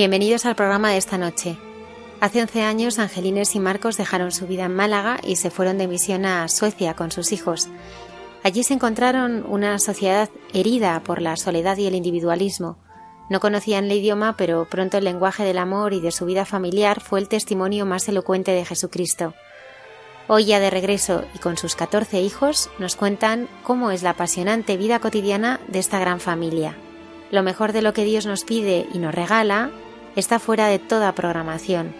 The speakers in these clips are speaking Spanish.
Bienvenidos al programa de esta noche. Hace 11 años Angelines y Marcos dejaron su vida en Málaga y se fueron de misión a Suecia con sus hijos. Allí se encontraron una sociedad herida por la soledad y el individualismo. No conocían el idioma, pero pronto el lenguaje del amor y de su vida familiar fue el testimonio más elocuente de Jesucristo. Hoy ya de regreso y con sus 14 hijos nos cuentan cómo es la apasionante vida cotidiana de esta gran familia. Lo mejor de lo que Dios nos pide y nos regala está fuera de toda programación.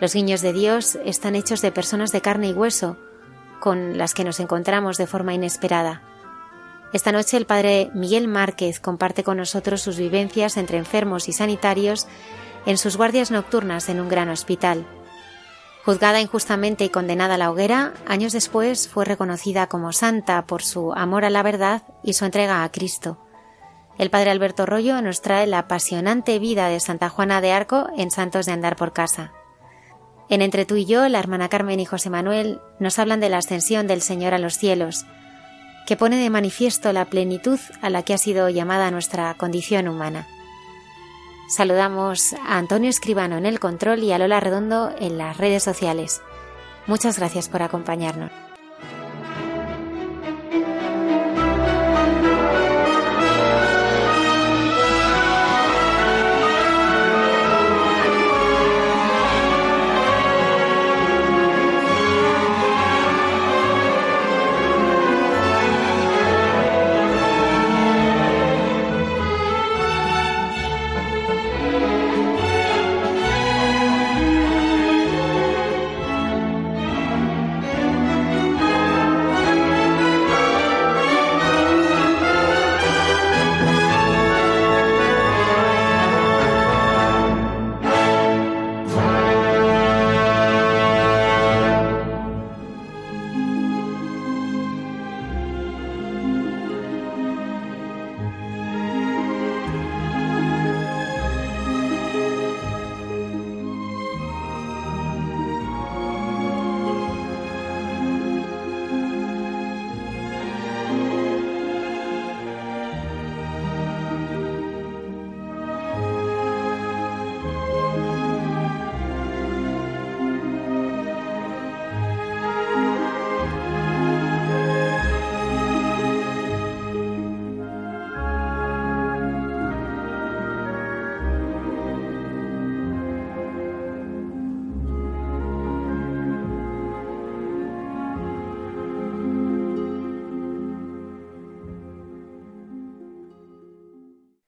Los guiños de Dios están hechos de personas de carne y hueso, con las que nos encontramos de forma inesperada. Esta noche el padre Miguel Márquez comparte con nosotros sus vivencias entre enfermos y sanitarios en sus guardias nocturnas en un gran hospital. Juzgada injustamente y condenada a la hoguera, años después fue reconocida como santa por su amor a la verdad y su entrega a Cristo. El padre Alberto Rollo nos trae la apasionante vida de Santa Juana de Arco en Santos de Andar por Casa. En Entre tú y yo, la hermana Carmen y José Manuel nos hablan de la ascensión del Señor a los cielos, que pone de manifiesto la plenitud a la que ha sido llamada nuestra condición humana. Saludamos a Antonio Escribano en el control y a Lola Redondo en las redes sociales. Muchas gracias por acompañarnos.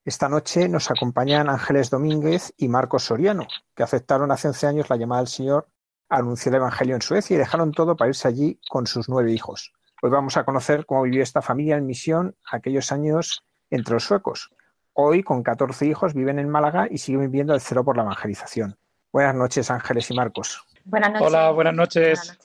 Esta noche nos acompañan Ángeles Domínguez y Marcos Soriano, que aceptaron hace 11 años la llamada del Señor a anunciar el Evangelio en Suecia y dejaron todo para irse allí con sus nueve hijos. Hoy vamos a conocer cómo vivió esta familia en misión aquellos años entre los suecos. Hoy, con 14 hijos, viven en Málaga y siguen viviendo el cero por la evangelización. Buenas noches, Ángeles y Marcos. Buenas noches. Hola, buenas noches.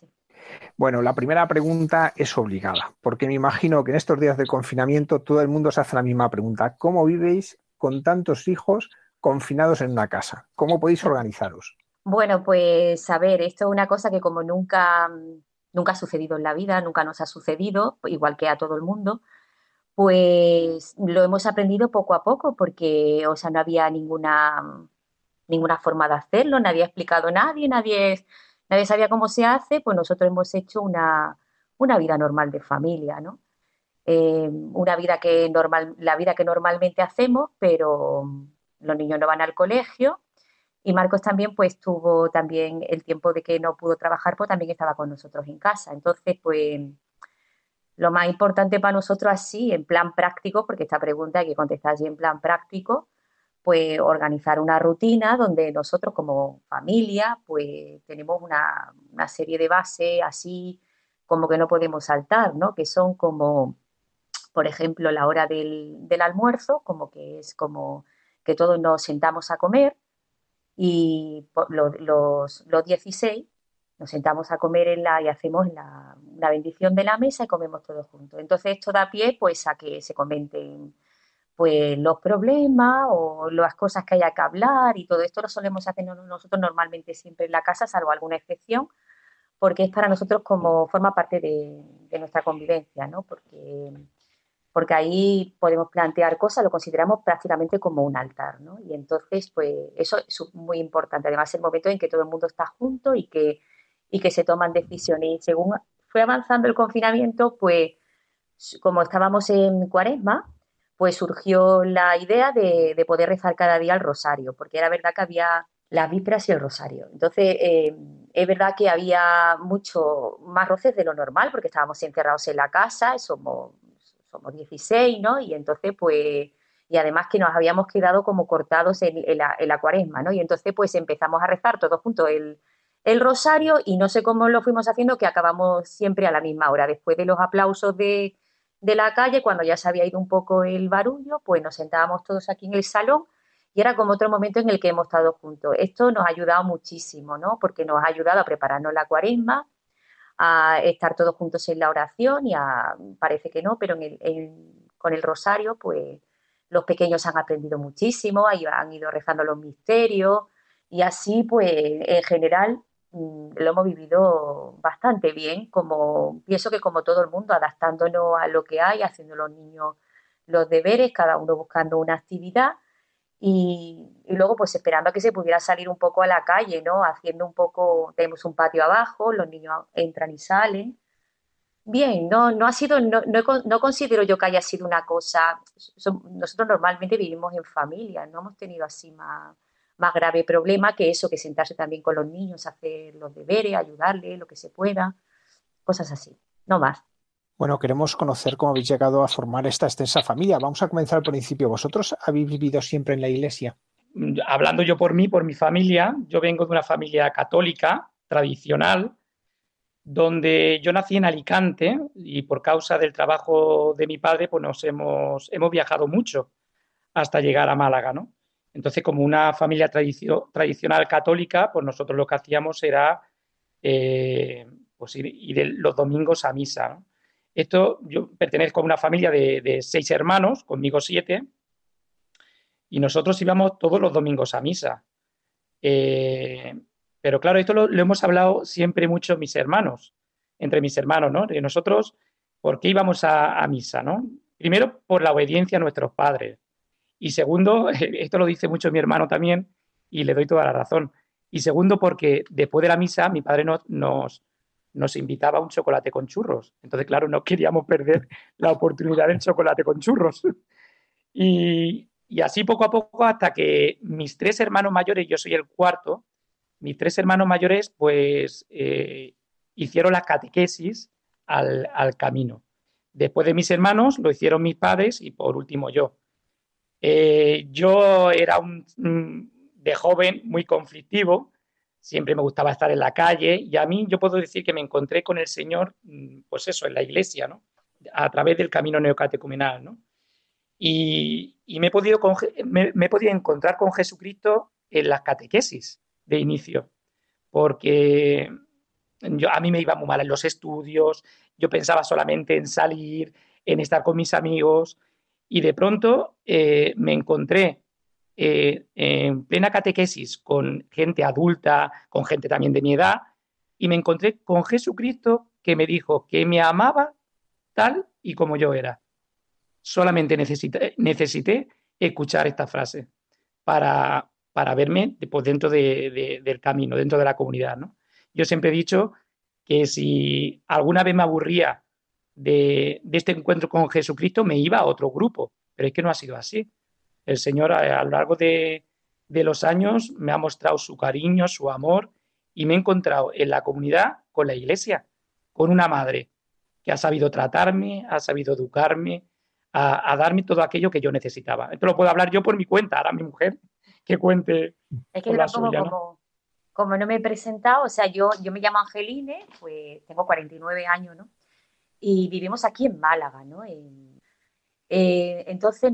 Bueno, la primera pregunta es obligada, porque me imagino que en estos días de confinamiento todo el mundo se hace la misma pregunta. ¿Cómo vivéis con tantos hijos confinados en una casa? ¿Cómo podéis organizaros? Bueno, pues a ver, esto es una cosa que como nunca, nunca ha sucedido en la vida, nunca nos ha sucedido, igual que a todo el mundo, pues lo hemos aprendido poco a poco porque, o sea, no había ninguna, ninguna forma de hacerlo, nadie ha explicado a nadie, nadie nadie sabía cómo se hace, pues nosotros hemos hecho una, vida normal de familia, ¿no? Eh, una vida que normal, la vida que normalmente hacemos, pero los niños no van al colegio y Marcos también pues tuvo también el tiempo de que no pudo trabajar, pues también estaba con nosotros en casa. Entonces, pues lo más importante para nosotros así, en plan práctico, porque esta pregunta hay que contestar así en plan práctico, pues organizar una rutina donde nosotros como familia pues tenemos una, serie de bases así como que no podemos saltar, ¿no? Que son como, por ejemplo, la hora del, almuerzo, como que es como que todos nos sentamos a comer y los, los 16 nos sentamos a comer en la, y hacemos la, bendición de la mesa y comemos todos juntos. Entonces esto da pie pues a que se comenten pues los problemas o las cosas que haya que hablar y todo esto lo solemos hacer nosotros normalmente siempre en la casa, salvo alguna excepción, porque es para nosotros como forma parte de, nuestra convivencia, ¿no? Porque, porque ahí podemos plantear cosas, lo consideramos prácticamente como un altar, ¿no? Y entonces, pues eso es muy importante. Además, el momento en que todo el mundo está junto y que, y que se toman decisiones. Y según fue avanzando el confinamiento, pues como estábamos en cuaresma, pues surgió la idea de, de poder rezar cada día el rosario, porque era verdad que había las vísperas y el rosario. Entonces, eh, es verdad que había mucho más roces de lo normal porque estábamos encerrados en la casa, somos, somos 16, ¿no? Y entonces, pues, y además que nos habíamos quedado como cortados en, en, la, cuaresma, ¿no? Y entonces, pues, empezamos a rezar todos juntos el, el rosario y no sé cómo lo fuimos haciendo, que acabamos siempre a la misma hora. Después de los aplausos de, de la calle, cuando ya se había ido un poco el barullo, pues nos sentábamos todos aquí en el salón y era como otro momento en el que hemos estado juntos. Esto nos ha ayudado muchísimo, ¿no? Porque nos ha ayudado a prepararnos la cuaresma, a estar todos juntos en la oración y a, parece que no, pero con el rosario, pues los pequeños han aprendido muchísimo, han ido rezando los misterios y así, pues en general lo hemos vivido bastante bien, como pienso que como todo el mundo, adaptándonos a lo que hay, haciendo los niños los deberes, cada uno buscando una actividad y, luego pues esperando a que se pudiera salir un poco a la calle, ¿no? Haciendo un poco, tenemos un patio abajo, los niños entran y salen. Bien, no, no ha sido, no, no, considero yo que haya sido una cosa, nosotros normalmente vivimos en familia, no hemos tenido así más, más grave problema que eso, que sentarse también con los niños, hacer los deberes, ayudarles, lo que se pueda, cosas así, no más. Bueno, queremos conocer cómo habéis llegado a formar esta extensa familia. Vamos a comenzar al principio. ¿Vosotros habéis vivido siempre en la iglesia? Hablando yo por mí, por mi familia, yo vengo de una familia católica tradicional, donde yo nací en Alicante y por causa del trabajo de mi padre, pues nos hemos, hemos viajado mucho hasta llegar a Málaga, ¿no? Entonces, como una familia tradicional católica, pues nosotros lo que hacíamos era eh, pues ir, los domingos a misa. Esto, yo pertenezco a una familia de, seis hermanos, conmigo siete, y nosotros íbamos todos los domingos a misa. Eh, pero claro, esto lo, hemos hablado siempre mucho mis hermanos, entre mis hermanos, ¿no? De nosotros, ¿por qué íbamos a, misa, no? Primero, por la obediencia a nuestros padres. Y segundo, esto lo dice mucho mi hermano también, y le doy toda la razón. Y segundo, porque después de la misa, mi padre nos, nos, nos invitaba a un chocolate con churros. Entonces, claro, no queríamos perder la oportunidad del chocolate con churros. Y, así poco a poco hasta que mis tres hermanos mayores, yo soy el cuarto, mis tres hermanos mayores pues eh, hicieron la catequesis al, camino. Después de mis hermanos lo hicieron mis padres y por último yo. Eh, yo era un, de joven muy conflictivo, siempre me gustaba estar en la calle y a mí yo puedo decir que me encontré con el Señor, mm, pues eso, en la iglesia, ¿no? A través del camino neocatecumenal, ¿no? Y, me, he podido me, he podido encontrar con Jesucristo en las catequesis de inicio, porque a mí me iba muy mal en los estudios, yo pensaba solamente en salir, en estar con mis amigos, y de pronto eh, me encontré eh, en plena catequesis con gente adulta, con gente también de mi edad, y me encontré con Jesucristo que me dijo que me amaba tal y como yo era. Solamente necesité, necesité escuchar esta frase para, para verme pues, dentro del camino, dentro de la comunidad. ¿no? Yo siempre he dicho que si alguna vez me aburría de, de, este encuentro con Jesucristo, me iba a otro grupo, pero es que no ha sido así. El Señor a, lo largo de, los años me ha mostrado su cariño, su amor y me he encontrado en la comunidad con la iglesia, con una madre que ha sabido tratarme, ha sabido educarme, a, darme todo aquello que yo necesitaba. Esto lo puedo hablar yo por mi cuenta, ahora mi mujer que cuente. Es que era como, como no me he presentado, o sea, yo, yo me llamo Angeline, pues tengo 49 años, ¿no? Y vivimos aquí en Málaga, ¿no? Eh, entonces,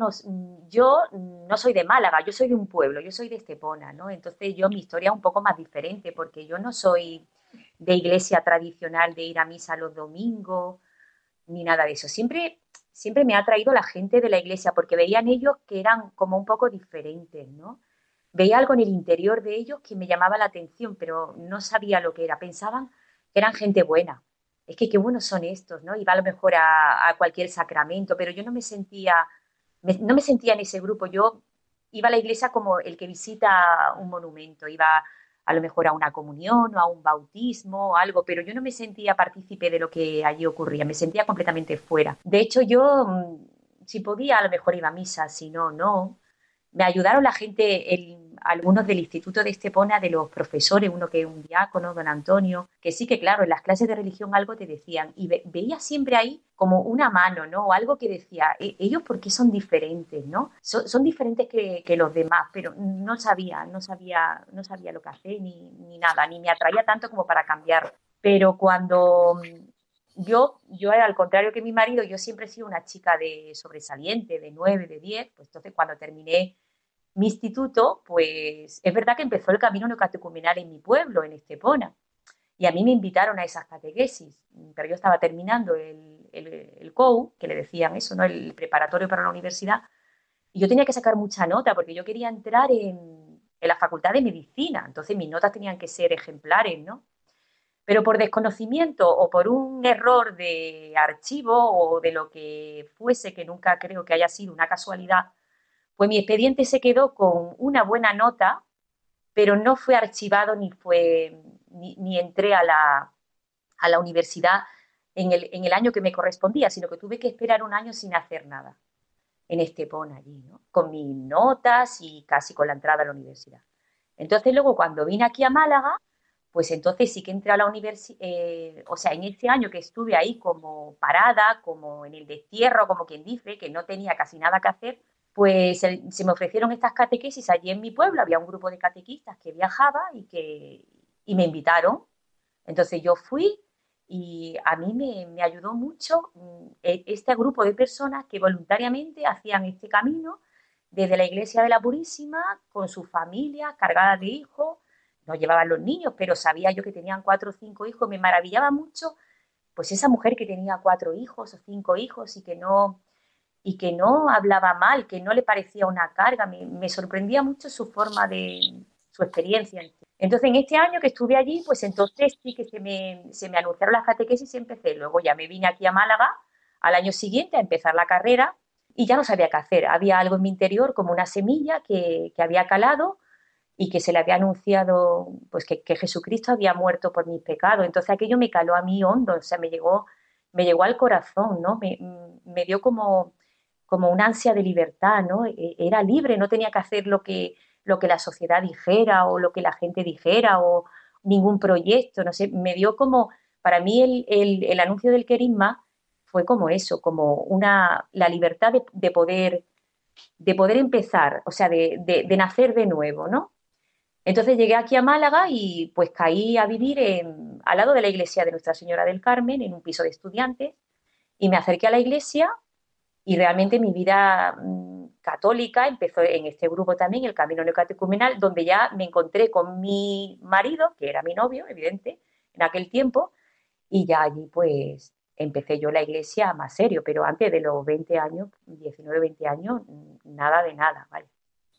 yo no soy de Málaga, yo soy de un pueblo, yo soy de Estepona, ¿no? Entonces, yo mi historia es un poco más diferente, porque yo no soy de iglesia tradicional, de ir a misa los domingos, ni nada de eso. Siempre, siempre me ha traído la gente de la iglesia, porque veían ellos que eran como un poco diferentes, ¿no? veía algo en el interior de ellos que me llamaba la atención, pero no sabía lo que era. Pensaban que eran gente buena. Es que qué buenos son estos, ¿no? Iba a lo mejor a, cualquier sacramento, pero yo no me sentía, no me sentía en ese grupo. Yo iba a la iglesia como el que visita un monumento, iba a lo mejor a una comunión o a un bautismo o algo, pero yo no me sentía partícipe de lo que allí ocurría, me sentía completamente fuera. De hecho, yo, mm, si podía, a lo mejor iba a misa, si no, no. Me ayudaron la gente, el, algunos del Instituto de Estepona, de los profesores, uno que es un diácono, don Antonio, que sí que claro, en las clases de religión algo te decían y veía siempre ahí como una mano, ¿no? O algo que decía, e-, ellos por qué son diferentes, ¿no? Son, diferentes que, los demás, pero no sabía, no sabía, no sabía lo que hacer ni, ni nada, ni me atraía tanto como para cambiar. Pero cuando yo, yo al contrario que mi marido, yo siempre he sido una chica de sobresaliente, de nueve, de diez, pues entonces cuando terminé mi instituto, pues es verdad que empezó el camino neocatecumenal en mi pueblo, en Estepona. Y a mí me invitaron a esas catequesis, pero yo estaba terminando el, el, COU, que le decían eso, ¿no? el preparatorio para la universidad, y yo tenía que sacar mucha nota porque yo quería entrar en, en la facultad de medicina, entonces mis notas tenían que ser ejemplares, ¿no? Pero por desconocimiento o por un error de archivo o de lo que fuese, que nunca creo que haya sido una casualidad, pues mi expediente se quedó con una buena nota, pero no fue archivado ni fue ni, entré a la, a la universidad en el, en el, año que me correspondía, sino que tuve que esperar un año sin hacer nada en Estepona allí, ¿no? con mis notas y casi con la entrada a la universidad. Entonces luego cuando vine aquí a Málaga, pues entonces sí que entré a la universidad, eh, o sea, en ese año que estuve ahí como parada, como en el destierro, como quien dice, que no tenía casi nada que hacer, pues se me ofrecieron estas catequesis allí en mi pueblo, había un grupo de catequistas que viajaba y que me invitaron. Entonces yo fui y a mí me, ayudó mucho mm, e, este grupo de personas que voluntariamente hacían este camino desde la iglesia de la Purísima con su familia cargada de hijos. No llevaban los niños, pero sabía yo que tenían cuatro o cinco hijos. Me maravillaba mucho, pues esa mujer que tenía cuatro hijos o cinco hijos y que no, y que no hablaba mal, que no le parecía una carga. Me, sorprendía mucho su forma de, su experiencia. Entonces, en este año que estuve allí, pues entonces sí que se me, se me anunciaron las catequesis y empecé. Luego ya me vine aquí a Málaga al año siguiente a empezar la carrera y ya no sabía qué hacer. Había algo en mi interior como una semilla que, que había calado y que se le había anunciado pues que, que, Jesucristo había muerto por mis pecados. Entonces aquello me caló a mí hondo, o sea, me llegó, me llegó al corazón, ¿no? Me, me dio como, como una ansia de libertad, ¿no? E, era libre, no tenía que hacer lo que, lo que la sociedad dijera o lo que la gente dijera o ningún proyecto, no sé, me dio como, para mí el, anuncio del querisma fue como eso, como una, la libertad de, poder, de poder empezar, o sea, de, de, nacer de nuevo, ¿no? Entonces llegué aquí a Málaga y pues caí a vivir al lado de la iglesia de Nuestra Señora del Carmen, en un piso de estudiantes, y me acerqué a la iglesia y realmente mi vida mm, católica empezó en este grupo también, el Camino Neocatecumenal, donde ya me encontré con mi marido, que era mi novio, evidente, en aquel tiempo, y ya allí pues empecé yo la iglesia más serio, pero antes de los 20 años, 19, 20 años, nada de nada, ¿vale?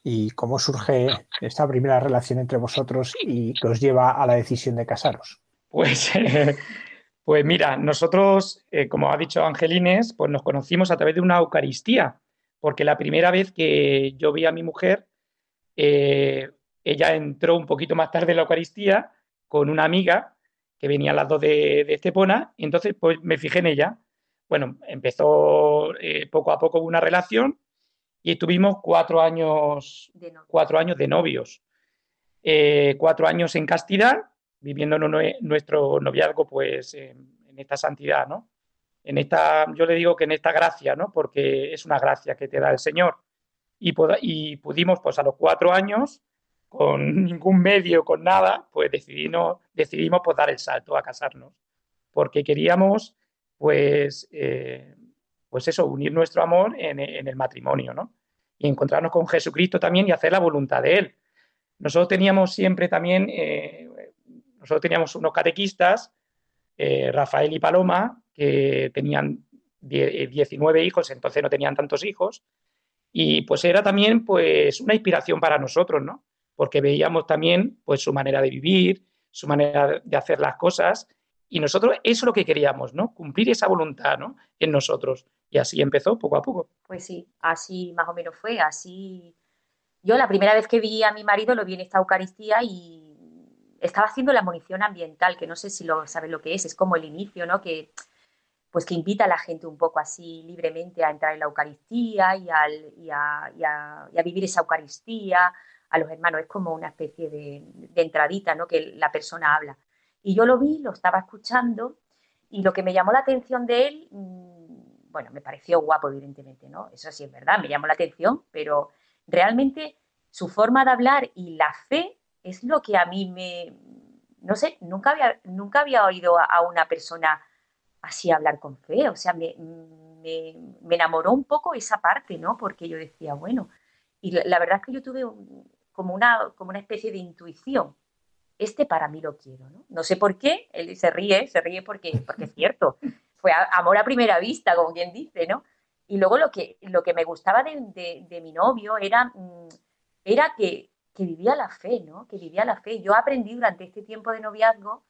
¿Y cómo surge esta primera relación entre vosotros y que os lleva a la decisión de casaros? Pues Pues mira, nosotros, eh, como ha dicho Angelines, pues nos conocimos a través de una Eucaristía, porque la primera vez que yo vi a mi mujer, eh, ella entró un poquito más tarde en la Eucaristía con una amiga que venía a las dos de, Estepona, y entonces pues me fijé en ella. Bueno, empezó eh, poco a poco una relación y estuvimos cuatro años, cuatro años de novios, cuatro años en castidad viviendo nuestro noviazgo pues en, esta santidad, ¿no? En esta, yo le digo que en esta gracia, ¿no? Porque es una gracia que te da el Señor. Y, y pudimos, pues a los cuatro años, con ningún medio, con nada, pues decidimos, decidimos pues, dar el salto a casarnos, porque queríamos, pues, eh, pues eso, unir nuestro amor en, el matrimonio, ¿no? Y encontrarnos con Jesucristo también y hacer la voluntad de Él. Nosotros teníamos siempre también, eh, nosotros teníamos unos catequistas, eh, Rafael y Paloma, que tenían 19 hijos, entonces no tenían tantos hijos, y pues era también pues una inspiración para nosotros, ¿no? Porque veíamos también pues su manera de vivir, su manera de hacer las cosas y nosotros eso es lo que queríamos, ¿no? Cumplir esa voluntad, ¿no? En nosotros. Y así empezó poco a poco. Pues sí, así más o menos fue, así yo la primera vez que vi a mi marido lo vi en esta Eucaristía y estaba haciendo la munición ambiental, que no sé si lo sabes lo que es, es como el inicio, ¿no? Que pues que invita a la gente un poco así libremente a entrar en la Eucaristía y, a, vivir esa Eucaristía a los hermanos. Es como una especie de, entradita, ¿no? Que la persona habla. Y yo lo vi, lo estaba escuchando y lo que me llamó la atención de él, mm, bueno, me pareció guapo, evidentemente, ¿no? Eso sí es verdad, me llamó la atención, pero realmente su forma de hablar y la fe es lo que a mí me, no sé, nunca había, nunca había oído a una persona así hablar con fe. O sea, me, enamoró un poco esa parte, ¿no? Porque yo decía, bueno, y la, verdad es que yo tuve como, una, como una especie de intuición. Este para mí lo quiero, ¿no? No sé por qué, él se ríe, se ríe porque, porque es cierto. Fue amor a primera vista, como quien dice, ¿no? Y luego lo que, lo que me gustaba de, mi novio era, mm, era que, vivía la fe, ¿no? Que vivía la fe. Yo aprendí durante este tiempo de noviazgo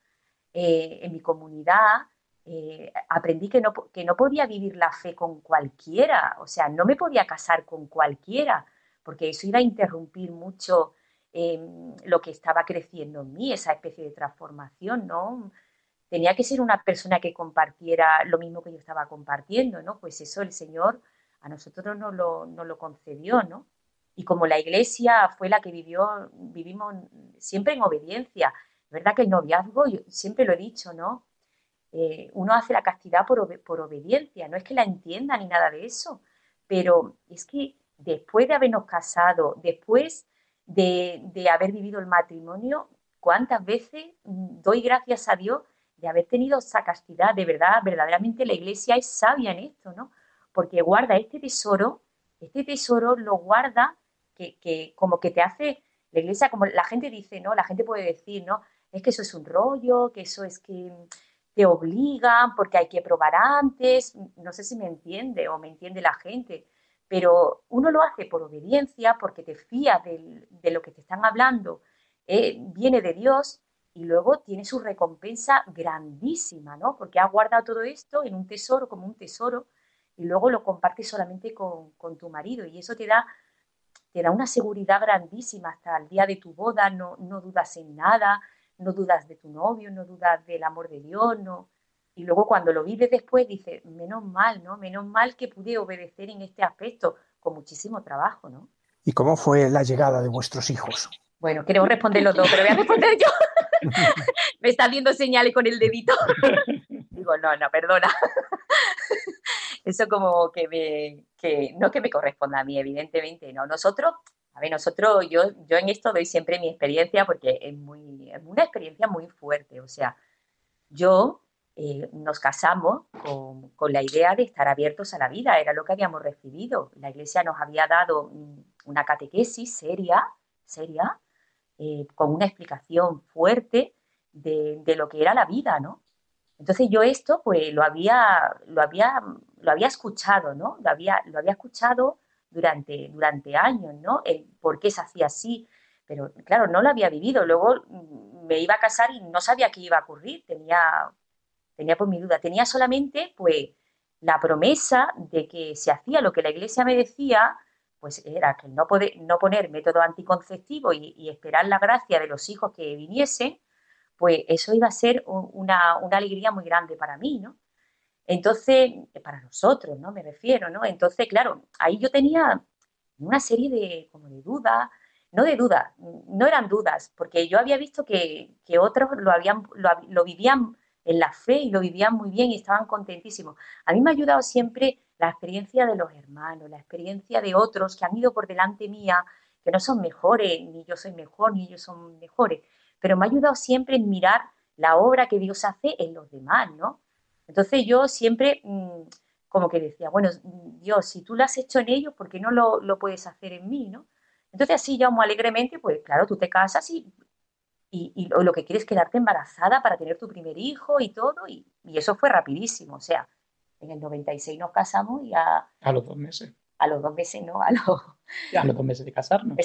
eh, en mi comunidad eh, aprendí que no, que no podía vivir la fe con cualquiera, o sea, no me podía casar con cualquiera, porque eso iba a interrumpir mucho em, lo que estaba creciendo en mí, esa especie de transformación, ¿no? Tenía que ser una persona que compartiera lo mismo que yo estaba compartiendo, ¿no? Pues eso el Señor a nosotros no lo, no lo concedió, ¿no? Y como la iglesia fue la que vivió, vivimos siempre en obediencia. ¿Verdad que el noviazgo, yo siempre lo he dicho, ¿no? Eh, uno hace la castidad por, obediencia, no es que la entienda ni nada de eso, pero es que después de habernos casado, después de, haber vivido el matrimonio, ¿cuántas veces doy gracias a Dios de haber tenido esa castidad? De verdad, verdaderamente la iglesia es sabia en esto, ¿no? Porque guarda este tesoro, este tesoro lo guarda que, como que te hace, la iglesia, como la gente dice, ¿no? La gente puede decir, ¿no? Es que eso es un rollo, que eso es que te obligan porque hay que probar antes, no sé si me entiende o me entiende la gente, pero uno lo hace por obediencia, porque te fías de, lo que te están hablando, eh, viene de Dios y luego tiene su recompensa grandísima, ¿no? Porque ha guardado todo esto en un tesoro, como un tesoro, y luego lo compartes solamente con, tu marido y eso te da, te da una seguridad grandísima hasta el día de tu boda, no, no dudas en nada, no dudas de tu novio, no dudas del amor de Dios, no. Y luego cuando lo vives después dices, menos mal, ¿no? Menos mal que pude obedecer en este aspecto, con muchísimo trabajo, ¿no? ¿Y cómo fue la llegada de vuestros hijos? Bueno, queremos responder los dos, pero voy a responder yo. me está haciendo señales con el dedito. Digo, no, no, perdona. Eso como que me, que no que me corresponda a mí, evidentemente, no. Nosotros a ver, nosotros, yo, yo en esto doy siempre mi experiencia porque es, muy, una experiencia muy fuerte. O sea, yo eh, nos casamos con, la idea de estar abiertos a la vida, era lo que habíamos recibido. La iglesia nos había dado una catequesis seria, seria, eh, con una explicación fuerte de, de, lo que era la vida, ¿no? Entonces yo esto, pues lo había, lo había, lo había escuchado, ¿no? Lo había, lo había escuchado durante, durante años, ¿no? El por qué se hacía así. Pero claro, no lo había vivido. Luego mm, me iba a casar y no sabía qué iba a ocurrir. Tenía, tenía pues mi duda. Tenía solamente pues la promesa de que se hacía lo que la iglesia me decía, pues era que no, poder, no poner método anticonceptivo y, esperar la gracia de los hijos que viniesen, pues eso iba a ser una, una alegría muy grande para mí, ¿no? Entonces, para nosotros, ¿no? Me refiero, ¿no? Entonces, claro, ahí yo tenía una serie de, como de dudas, no de dudas, no eran dudas, porque yo había visto que, otros lo, habían, lo, vivían en la fe y lo vivían muy bien y estaban contentísimos. A mí me ha ayudado siempre la experiencia de los hermanos, la experiencia de otros que han ido por delante mía, que no son mejores, ni yo soy mejor, ni ellos son mejores, pero me ha ayudado siempre en mirar la obra que Dios hace en los demás, ¿no? Entonces yo siempre mm, como que decía, bueno, Dios, si tú lo has hecho en ellos, ¿por qué no lo, puedes hacer en mí, no? Entonces así ya muy alegremente, pues claro, tú te casas y, y, lo que quieres es quedarte embarazada para tener tu primer hijo y todo, y, eso fue rapidísimo, o sea, en el 96 nos casamos y a... A los dos meses. A los dos meses, ¿no? A los, a los dos meses de casarnos.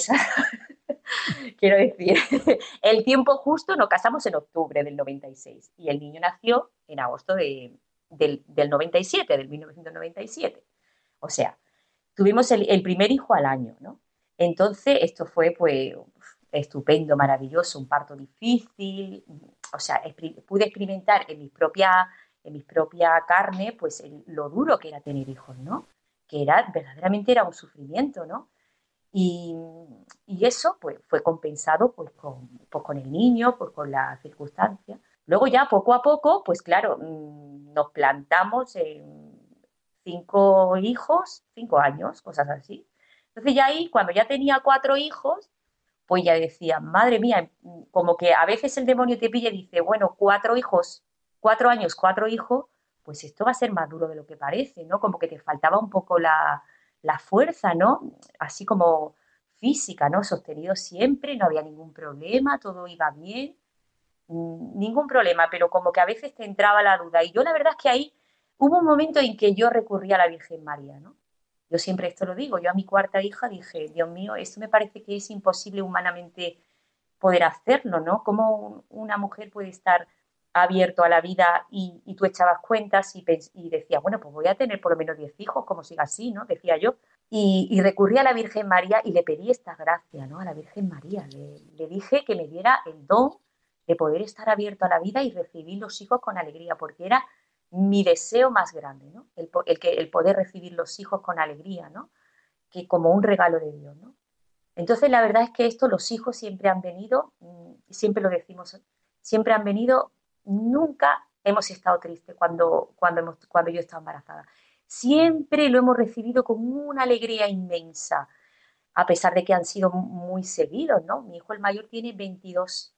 Quiero decir, el tiempo justo nos casamos en octubre del 96 y el niño nació en agosto de, del, 97, del 1997. O sea, tuvimos el, primer hijo al año, ¿no? Entonces, esto fue, pues, estupendo, maravilloso, un parto difícil, o sea, pude experimentar en mi propia, en mi propia carne, pues, lo duro que era tener hijos, ¿no? Que era, verdaderamente era un sufrimiento, ¿no? Y, eso, pues, fue compensado, pues, con, pues, con el niño, pues, con las circunstancias. Luego ya poco a poco, pues claro, mm, nos plantamos en cinco hijos, cinco años, cosas así. Entonces ya ahí, cuando ya tenía cuatro hijos, pues ya decía, madre mía, como que a veces el demonio te pilla y dice, bueno, cuatro hijos, cuatro años, cuatro hijos, pues esto va a ser más duro de lo que parece, ¿no? Como que te faltaba un poco la, la fuerza, ¿no? Así como física, ¿no? Sostenido siempre, no había ningún problema, todo iba bien. Mm, ningún problema, pero como que a veces te entraba la duda. Y yo la verdad es que ahí hubo un momento en que yo recurrí a la Virgen María, ¿no? Yo siempre esto lo digo, yo a mi cuarta hija dije, Dios mío, esto me parece que es imposible humanamente poder hacerlo, ¿no? ¿Cómo una mujer puede estar abierto a la vida y, tú echabas cuentas y, y decías, bueno, pues voy a tener por lo menos 10 hijos, como siga así, ¿no? Decía yo. Y, y, recurrí a la Virgen María y le pedí esta gracia, ¿no? A la Virgen María. Le, dije que me diera el don de poder estar abierto a la vida y recibir los hijos con alegría, porque era mi deseo más grande, ¿no? El, que, el poder recibir los hijos con alegría, ¿no? Que como un regalo de Dios, ¿no? Entonces, la verdad es que esto, los hijos siempre han venido, mm, siempre lo decimos, siempre han venido, nunca hemos estado tristes cuando, cuando, hemos, cuando yo estaba embarazada. Siempre lo hemos recibido con una alegría inmensa, a pesar de que han sido muy seguidos, ¿no? Mi hijo el mayor tiene 22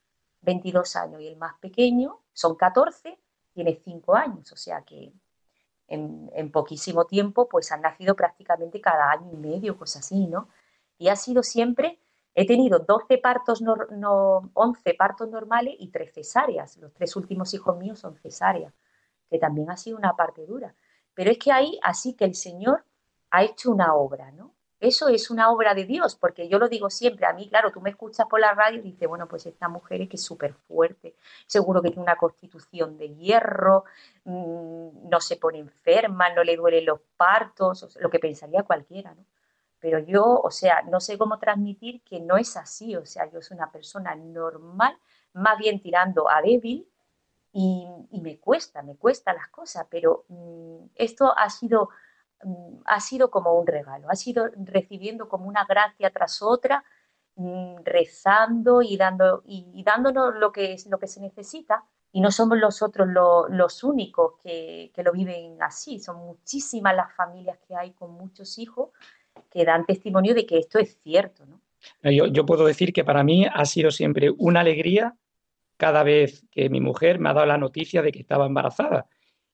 22 años y el más pequeño son 14, tiene 5 años, o sea que en, poquísimo tiempo pues han nacido prácticamente cada año y medio, cosas así, ¿no? Y ha sido siempre, he tenido 12 partos, no, 11 partos normales y 3 cesáreas, los tres últimos hijos míos son cesáreas, que también ha sido una parte dura. Pero es que ahí así que el Señor ha hecho una obra, ¿no? Eso es una obra de Dios, porque yo lo digo siempre, a mí, claro, tú me escuchas por la radio y dices, bueno, pues esta mujer es que es súper fuerte, seguro que tiene una constitución de hierro, mm, no se pone enferma, no le duelen los partos, lo que pensaría cualquiera, ¿no? Pero yo, o sea, no sé cómo transmitir que no es así, o sea, yo soy una persona normal, más bien tirando a débil, y, me cuesta, me cuesta las cosas, pero mm, esto ha sido Mm, ha sido como un regalo, ha sido recibiendo como una gracia tras otra, mm, rezando y, dando, y, dándonos lo que, es, lo que se necesita. Y no somos nosotros los únicos que, lo viven así, son muchísimas las familias que hay con muchos hijos que dan testimonio de que esto es cierto. Yo, yo puedo decir que para mí ha sido siempre una alegría cada vez que mi mujer me ha dado la noticia de que estaba embarazada.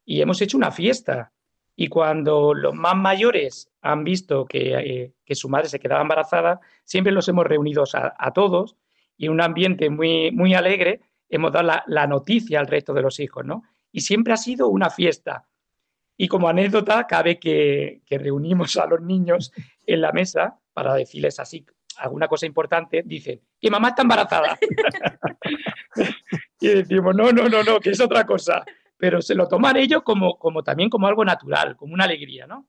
Y hemos hecho una fiesta y cuando los más mayores han visto eh, que, su madre se quedaba embarazada, siempre los hemos reunido a, todos y en un ambiente muy, muy alegre hemos dado la, noticia al resto de los hijos, ¿no? Y siempre ha sido una fiesta. Y como anécdota, cabe que, que reunimos a los niños en la mesa para decirles así alguna cosa importante, dicen, que mamá está embarazada. y decimos, no, no, no, no, que es otra cosa pero se lo toman ellos como, como también como algo natural, como una alegría, ¿no?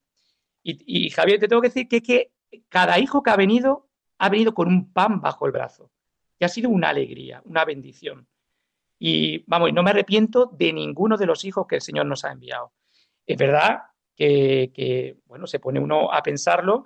Y, Javier, te tengo que decir que, que cada hijo que ha venido ha venido con un pan bajo el brazo, que ha sido una alegría, una bendición. Y vamos, no me arrepiento de ninguno de los hijos que el Señor nos ha enviado. Es verdad que, bueno, se pone uno a pensarlo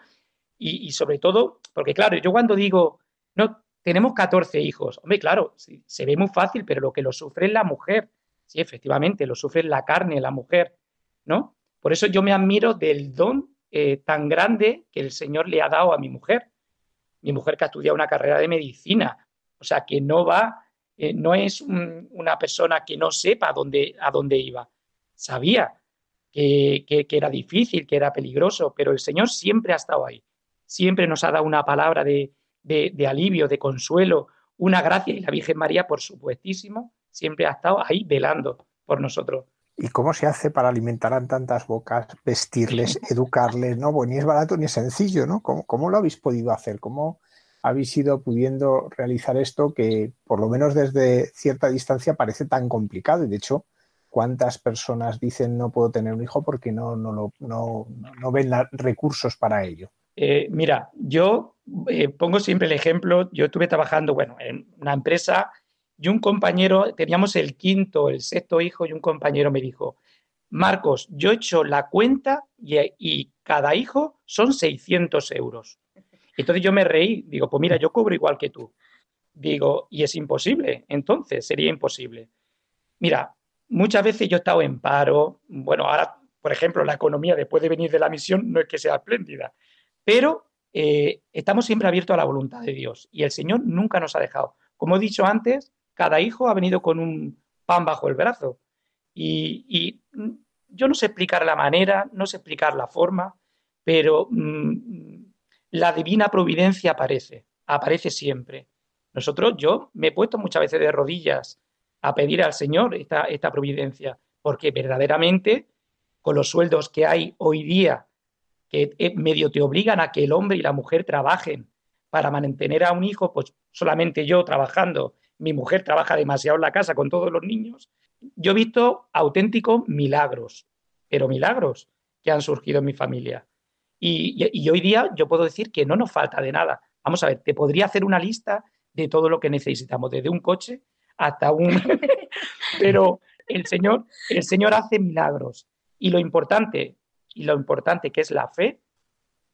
y, sobre todo, porque claro, yo cuando digo, no, tenemos 14 hijos, hombre, claro, se ve muy fácil, pero lo que lo sufre es la mujer. Sí, efectivamente, lo sufre la carne, la mujer, ¿no? Por eso yo me admiro del don eh, tan grande que el Señor le ha dado a mi mujer. mi mujer que ha estudiado una carrera de medicina, o sea, que no va, eh, no es una persona que no sepa dónde, a dónde iba. Sabía que, era difícil, que era peligroso, pero el Señor siempre ha estado ahí. Siempre nos ha dado una palabra de, de alivio, de consuelo, una gracia. Y la Virgen María, por supuestísimo, siempre ha estado ahí velando por nosotros. ¿Y cómo se hace para alimentar a tantas bocas, vestirles, educarles? No, pues ni es barato ni es sencillo, ¿no? ¿Cómo, ¿Cómo, lo habéis podido hacer? ¿Cómo habéis ido pudiendo realizar esto que, por lo menos desde cierta distancia, parece tan complicado? Y de hecho, ¿cuántas personas dicen no puedo tener un hijo porque no, no, lo, no, no ven recursos para ello? Eh, mira, yo eh, pongo siempre el ejemplo, yo estuve trabajando, bueno, en una empresa y un compañero, teníamos el quinto, el sexto hijo y un compañero me dijo, Marcos, yo he hecho la cuenta y, cada hijo son 600 euros. Entonces yo me reí, digo, pues mira, yo cobro igual que tú. Digo, y es imposible, entonces sería imposible. Mira, muchas veces yo he estado en paro, bueno, ahora, por ejemplo, la economía después de venir de la misión no es que sea espléndida, pero eh, estamos siempre abiertos a la voluntad de Dios y el Señor nunca nos ha dejado. Como he dicho antes, cada hijo ha venido con un pan bajo el brazo. Y, yo no sé explicar la manera, no sé explicar la forma, pero mm, la divina providencia aparece, aparece siempre. Nosotros, yo me he puesto muchas veces de rodillas a pedir al Señor esta providencia, porque verdaderamente con los sueldos que hay hoy día, que eh, medio te obligan a que el hombre y la mujer trabajen para mantener a un hijo, pues solamente yo trabajando mi mujer trabaja demasiado en la casa con todos los niños. Yo he visto auténticos milagros, pero milagros que han surgido en mi familia. Y, hoy día yo puedo decir que no nos falta de nada. Vamos a ver, te podría hacer una lista de todo lo que necesitamos, desde un coche hasta un... pero el Señor, el Señor hace milagros. Y lo importante, y lo importante que es la fe,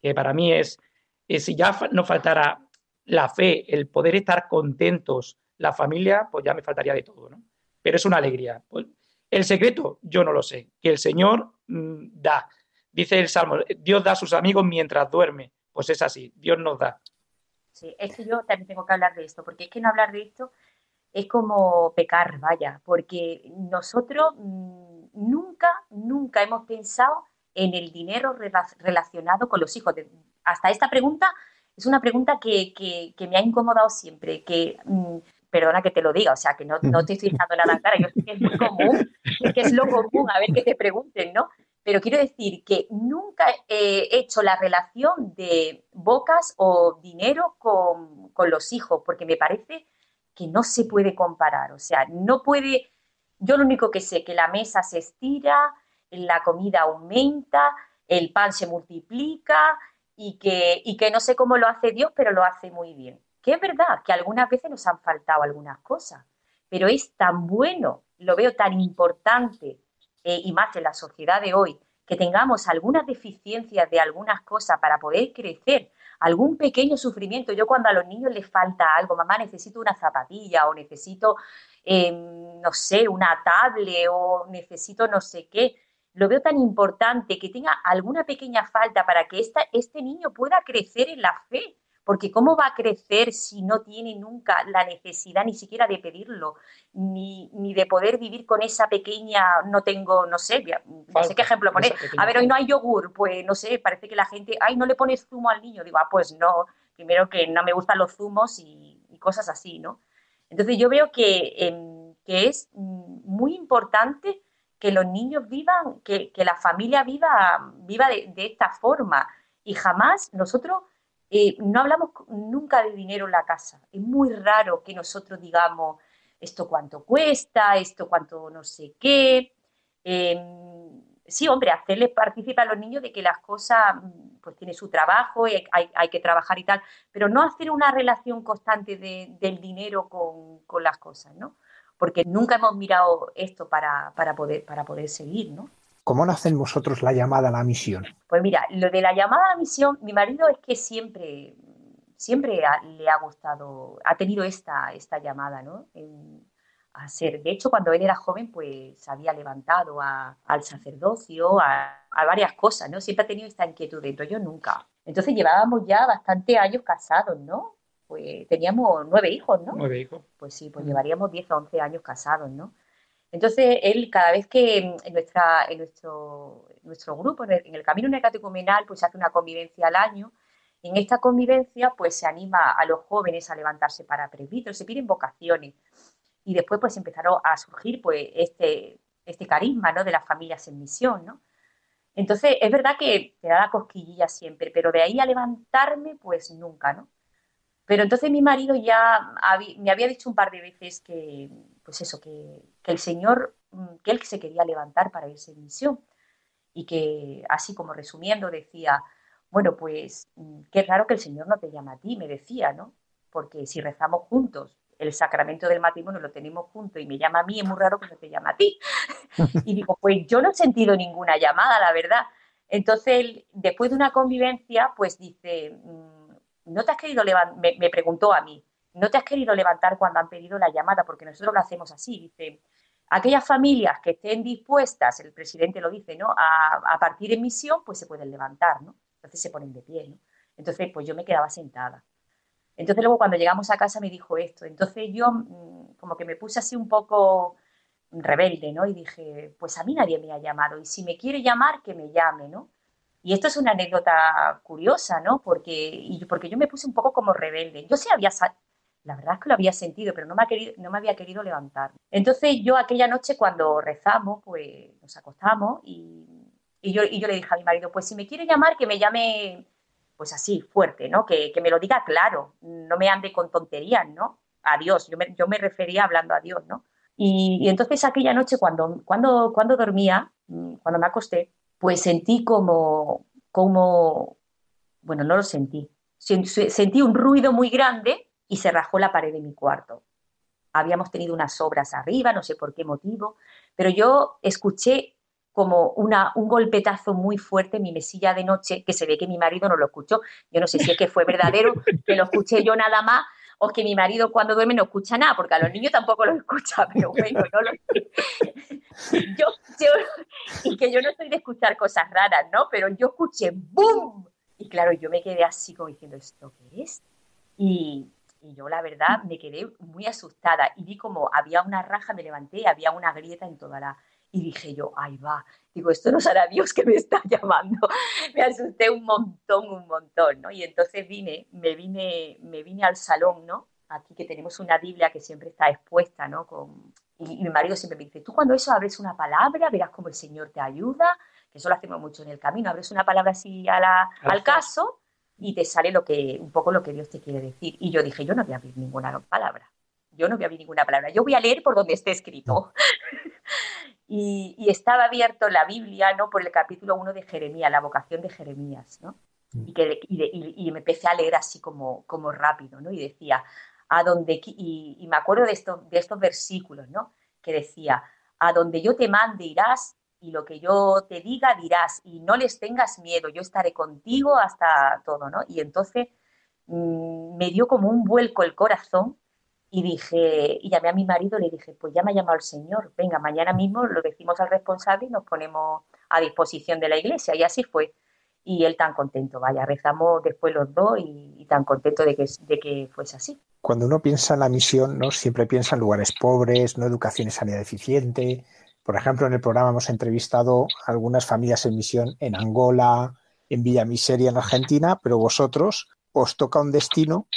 que para mí es, es si ya no faltara la fe, el poder estar contentos la familia, pues ya me faltaría de todo, ¿no? Pero es una alegría. Pues, el secreto, yo no lo sé. Que el Señor mm, da. Dice el Salmo, Dios da a sus amigos mientras duerme. Pues es así, Dios nos da. Sí, es que yo también tengo que hablar de esto, porque es que no hablar de esto es como pecar, vaya, porque nosotros mm, nunca, nunca hemos pensado en el dinero relacionado con los hijos. Hasta esta pregunta es una pregunta que, me ha incomodado siempre, que mm, perdona que te lo diga, o sea, que no, no te estoy echando nada en cara, yo sé que es muy común, que es lo común, a ver que te pregunten, ¿no? Pero quiero decir que nunca he hecho la relación de bocas o dinero con, con los hijos, porque me parece que no se puede comparar, o sea, no puede, yo lo único que sé, que la mesa se estira, la comida aumenta, el pan se multiplica y que, y que no sé cómo lo hace Dios, pero lo hace muy bien que es verdad que algunas veces nos han faltado algunas cosas, pero es tan bueno, lo veo tan importante, eh, y más en la sociedad de hoy, que tengamos algunas deficiencias de algunas cosas para poder crecer, algún pequeño sufrimiento. Yo cuando a los niños les falta algo, mamá, necesito una zapatilla o necesito, em, no sé, una tablet o necesito no sé qué, lo veo tan importante que tenga alguna pequeña falta para que esta, este niño pueda crecer en la fe, porque ¿cómo va a crecer si no tiene nunca la necesidad ni siquiera de pedirlo, ni, ni de poder vivir con esa pequeña, no tengo, no sé, no sé qué ejemplo poner. A ver, hoy no hay yogur, pues no sé, parece que la gente, ay, no le pones zumo al niño. Digo, ah, pues no, primero que no me gustan los zumos y, cosas así, ¿no? Entonces yo veo que, em, que es muy importante que los niños vivan, que, que la familia viva, viva de, esta forma y jamás nosotros eh, no hablamos nunca de dinero en la casa. Es muy raro que nosotros digamos esto cuánto cuesta, esto cuánto no sé qué. Em, sí, hombre, hacerles participar a los niños de que las cosas pues tienen su trabajo, y hay, que trabajar y tal, pero no hacer una relación constante del dinero con, las cosas, ¿no? Porque nunca hemos mirado esto para, para, poder, para poder seguir, ¿no? ¿Cómo nacen vosotros la llamada a la misión? Pues mira, lo de la llamada a la misión, mi marido es que siempre, siempre le ha gustado, ha tenido esta, esta llamada, ¿no? a ser. De hecho, cuando él era joven, pues se había levantado al sacerdocio, a, varias cosas, ¿no? Siempre ha tenido esta inquietud dentro, yo nunca. Entonces llevábamos ya bastante años casados, ¿no? Pues teníamos nueve hijos, ¿no? Nueve hijos. Pues sí, pues llevaríamos diez o once años casados, ¿no? Entonces, él, cada vez que en, nuestra, en nuestro, nuestro grupo, en el, Camino Necatecumenal, pues se hace una convivencia al año, y en esta convivencia, pues se anima a los jóvenes a levantarse para presbíteros, se piden vocaciones, y después pues empezaron a surgir pues este, este carisma, ¿no? De las familias en misión, ¿no? Entonces, es verdad que te da la cosquillilla siempre, pero de ahí a levantarme, pues nunca, ¿no? Pero entonces mi marido ya me había dicho un par de veces que, pues eso, que, el Señor, mm, que él se quería levantar para irse en misión. Y que, así como resumiendo, decía, bueno, pues mm, qué raro que el Señor no te llama a ti, me decía, ¿no? Porque si rezamos juntos, el sacramento del matrimonio lo tenemos juntos y me llama a mí, es muy raro que no te llame a ti. y digo, pues yo no he sentido ninguna llamada, la verdad. Entonces, después de una convivencia, pues dice, mm, no te has querido levantar, me, preguntó a mí, no te has querido levantar cuando han pedido la llamada, porque nosotros lo hacemos así, dice, aquellas familias que estén dispuestas, el presidente lo dice, ¿no? A, partir en misión, pues se pueden levantar, ¿no? Entonces se ponen de pie, ¿no? Entonces, pues yo me quedaba sentada. Entonces luego cuando llegamos a casa me dijo esto. Entonces yo mm, como que me puse así un poco rebelde, ¿no? Y dije, pues a mí nadie me ha llamado y si me quiere llamar, que me llame, ¿no? Y esto es una anécdota curiosa, ¿no? Porque, y porque yo me puse un poco como rebelde. Yo sí había, la verdad es que lo había sentido, pero no me, querido, no me había querido levantar. Entonces yo aquella noche cuando rezamos, pues nos acostamos y, y, yo, y yo le dije a mi marido, pues si me quiere llamar, que me llame pues así, fuerte, ¿no? Que, que me lo diga claro, no me ande con tonterías, ¿no? A Dios, yo me, yo me refería hablando a Dios, ¿no? Y, y, entonces aquella noche cuando, cuando, cuando dormía, mm, cuando me acosté, pues sentí como, como, bueno, no lo sentí, sentí un ruido muy grande y se rajó la pared de mi cuarto. Habíamos tenido unas obras arriba, no sé por qué motivo, pero yo escuché como una, un golpetazo muy fuerte en mi mesilla de noche, que se ve que mi marido no lo escuchó. Yo no sé si es que fue verdadero, que lo escuché yo nada más, o que mi marido cuando duerme no escucha nada, porque a los niños tampoco lo escucha, pero bueno, no lo. Yo, y que yo no soy de escuchar cosas raras, ¿no? Pero yo escuché ¡boom! Y claro, yo me quedé así como diciendo, ¿esto qué es? Y, y yo la verdad me quedé muy asustada y vi como había una raja, me levanté, había una grieta en toda la... Y dije yo, ahí va, digo, esto no será Dios que me está llamando. me asusté un montón, un montón, ¿no? Y entonces vine, me vine, me vine al salón, ¿no? Aquí que tenemos una Biblia que siempre está expuesta, ¿no? Con, y, mi marido siempre me dice, tú cuando eso abres una palabra, verás cómo el Señor te ayuda, que eso lo hacemos mucho en el camino, abres una palabra así al caso y te sale lo que, un poco lo que Dios te quiere decir. Y yo dije, yo no voy a abrir ninguna palabra, yo no voy a abrir ninguna palabra, yo voy a leer por donde esté escrito. y, estaba abierto la Biblia, ¿no? Por el capítulo 1 de Jeremías, la vocación de Jeremías, ¿no? Mm. Y, que, y, me empecé a leer así como, como rápido, ¿no? Y decía, a donde, y, me acuerdo de, esto, de estos versículos, ¿no? Que decía, a donde yo te mande irás y lo que yo te diga dirás y no les tengas miedo, yo estaré contigo hasta todo, ¿no? Y entonces mm, me dio como un vuelco el corazón y dije, y llamé a mi marido le dije, pues ya me ha llamado el Señor, venga, mañana mismo lo decimos al responsable y nos ponemos a disposición de la iglesia. Y así fue. Y él tan contento, vaya, rezamos después los dos y, tan contento de que, de que fuese así cuando uno piensa en la misión, ¿no? siempre piensa en lugares pobres, no educación y sanidad deficiente. Por ejemplo, en el programa hemos entrevistado a algunas familias en misión en Angola, en Villa Miseria, en Argentina, pero vosotros os toca un destino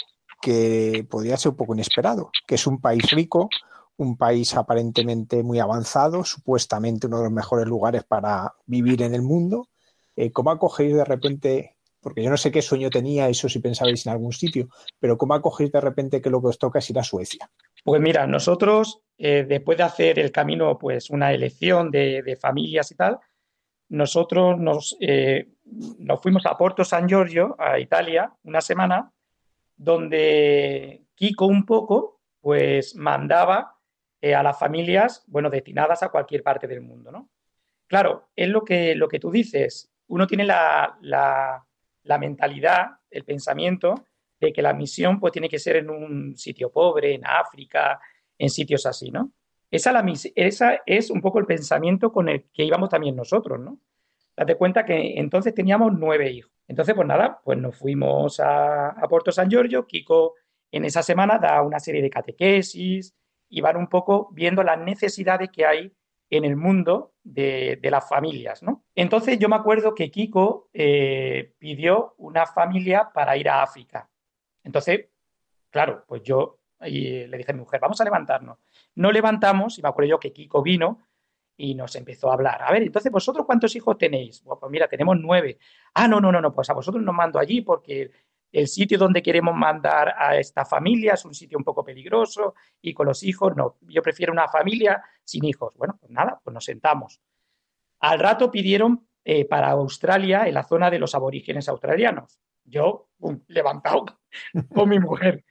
que podría ser un poco inesperado, que es un país rico, un país aparentemente muy avanzado, supuestamente uno de los mejores lugares para vivir en el mundo. Eh, ¿Cómo acogéis de repente porque yo no sé qué sueño tenía eso si pensabais en algún sitio, pero ¿cómo acogéis de repente que lo que os toca es ir a Suecia? Pues mira, nosotros, eh, después de hacer el camino, pues una elección de, familias y tal, nosotros nos, eh, nos, fuimos a Porto San Giorgio, a Italia, una semana, donde Kiko un poco, pues mandaba eh, a las familias, bueno, destinadas a cualquier parte del mundo, ¿no? Claro, es lo que, lo que tú dices, uno tiene la, la mentalidad, el pensamiento de que la misión pues tiene que ser en un sitio pobre, en África, en sitios así, ¿no? Esa, la, esa es un poco el pensamiento con el que íbamos también nosotros, ¿no? Date cuenta que entonces teníamos nueve hijos. Entonces, pues nada, pues nos fuimos a, Puerto San Giorgio, Kiko en esa semana da una serie de catequesis y van un poco viendo las necesidades que hay en el mundo de, las familias, ¿no? Entonces yo me acuerdo que Kiko eh, pidió una familia para ir a África. Entonces, claro, pues yo le dije a mi mujer, vamos a levantarnos. No levantamos y me acuerdo yo que Kiko vino y nos empezó a hablar. A ver, entonces, ¿vosotros cuántos hijos tenéis? pues mira, tenemos nueve. Ah, no, no, no, no, pues a vosotros nos mando allí porque el sitio donde queremos mandar a esta familia es un sitio un poco peligroso y con los hijos no. Yo prefiero una familia sin hijos. Bueno, pues nada, pues nos sentamos. Al rato pidieron eh, para Australia en la zona de los aborígenes australianos. Yo, levantado con mi mujer.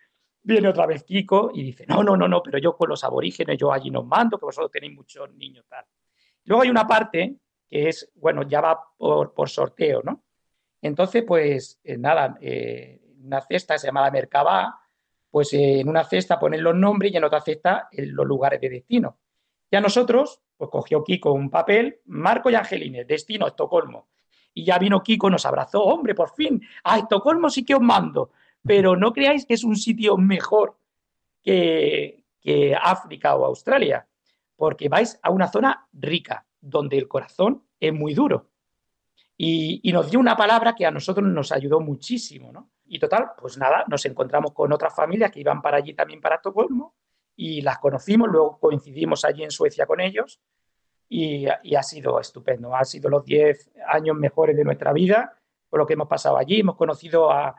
Viene otra vez Kiko y dice, no, no, no, no, pero yo con los aborígenes, yo allí nos mando, que vosotros tenéis muchos niños, tal. Luego hay una parte que es, bueno, ya va por, por sorteo, ¿no? Entonces, pues eh, nada, eh, una cesta se llama la Mercabá, pues eh, en una cesta ponen los nombres y en otra cesta los lugares de destino. Ya nosotros, pues cogió Kiko un papel, Marco y Angelines, destino Estocolmo. Y ya vino Kiko, nos abrazó, hombre, por fin, a Estocolmo sí que os mando, pero no creáis que es un sitio mejor que, África o Australia, porque vais a una zona rica, donde el corazón es muy duro. Y, nos dio una palabra que a nosotros nos ayudó muchísimo, ¿no? Y total, pues nada, nos encontramos con otras familias que iban para allí también para Estocolmo y las conocimos, luego coincidimos allí en Suecia con ellos y, ha sido estupendo. Ha sido los 10 años mejores de nuestra vida por lo que hemos pasado allí. Hemos conocido a,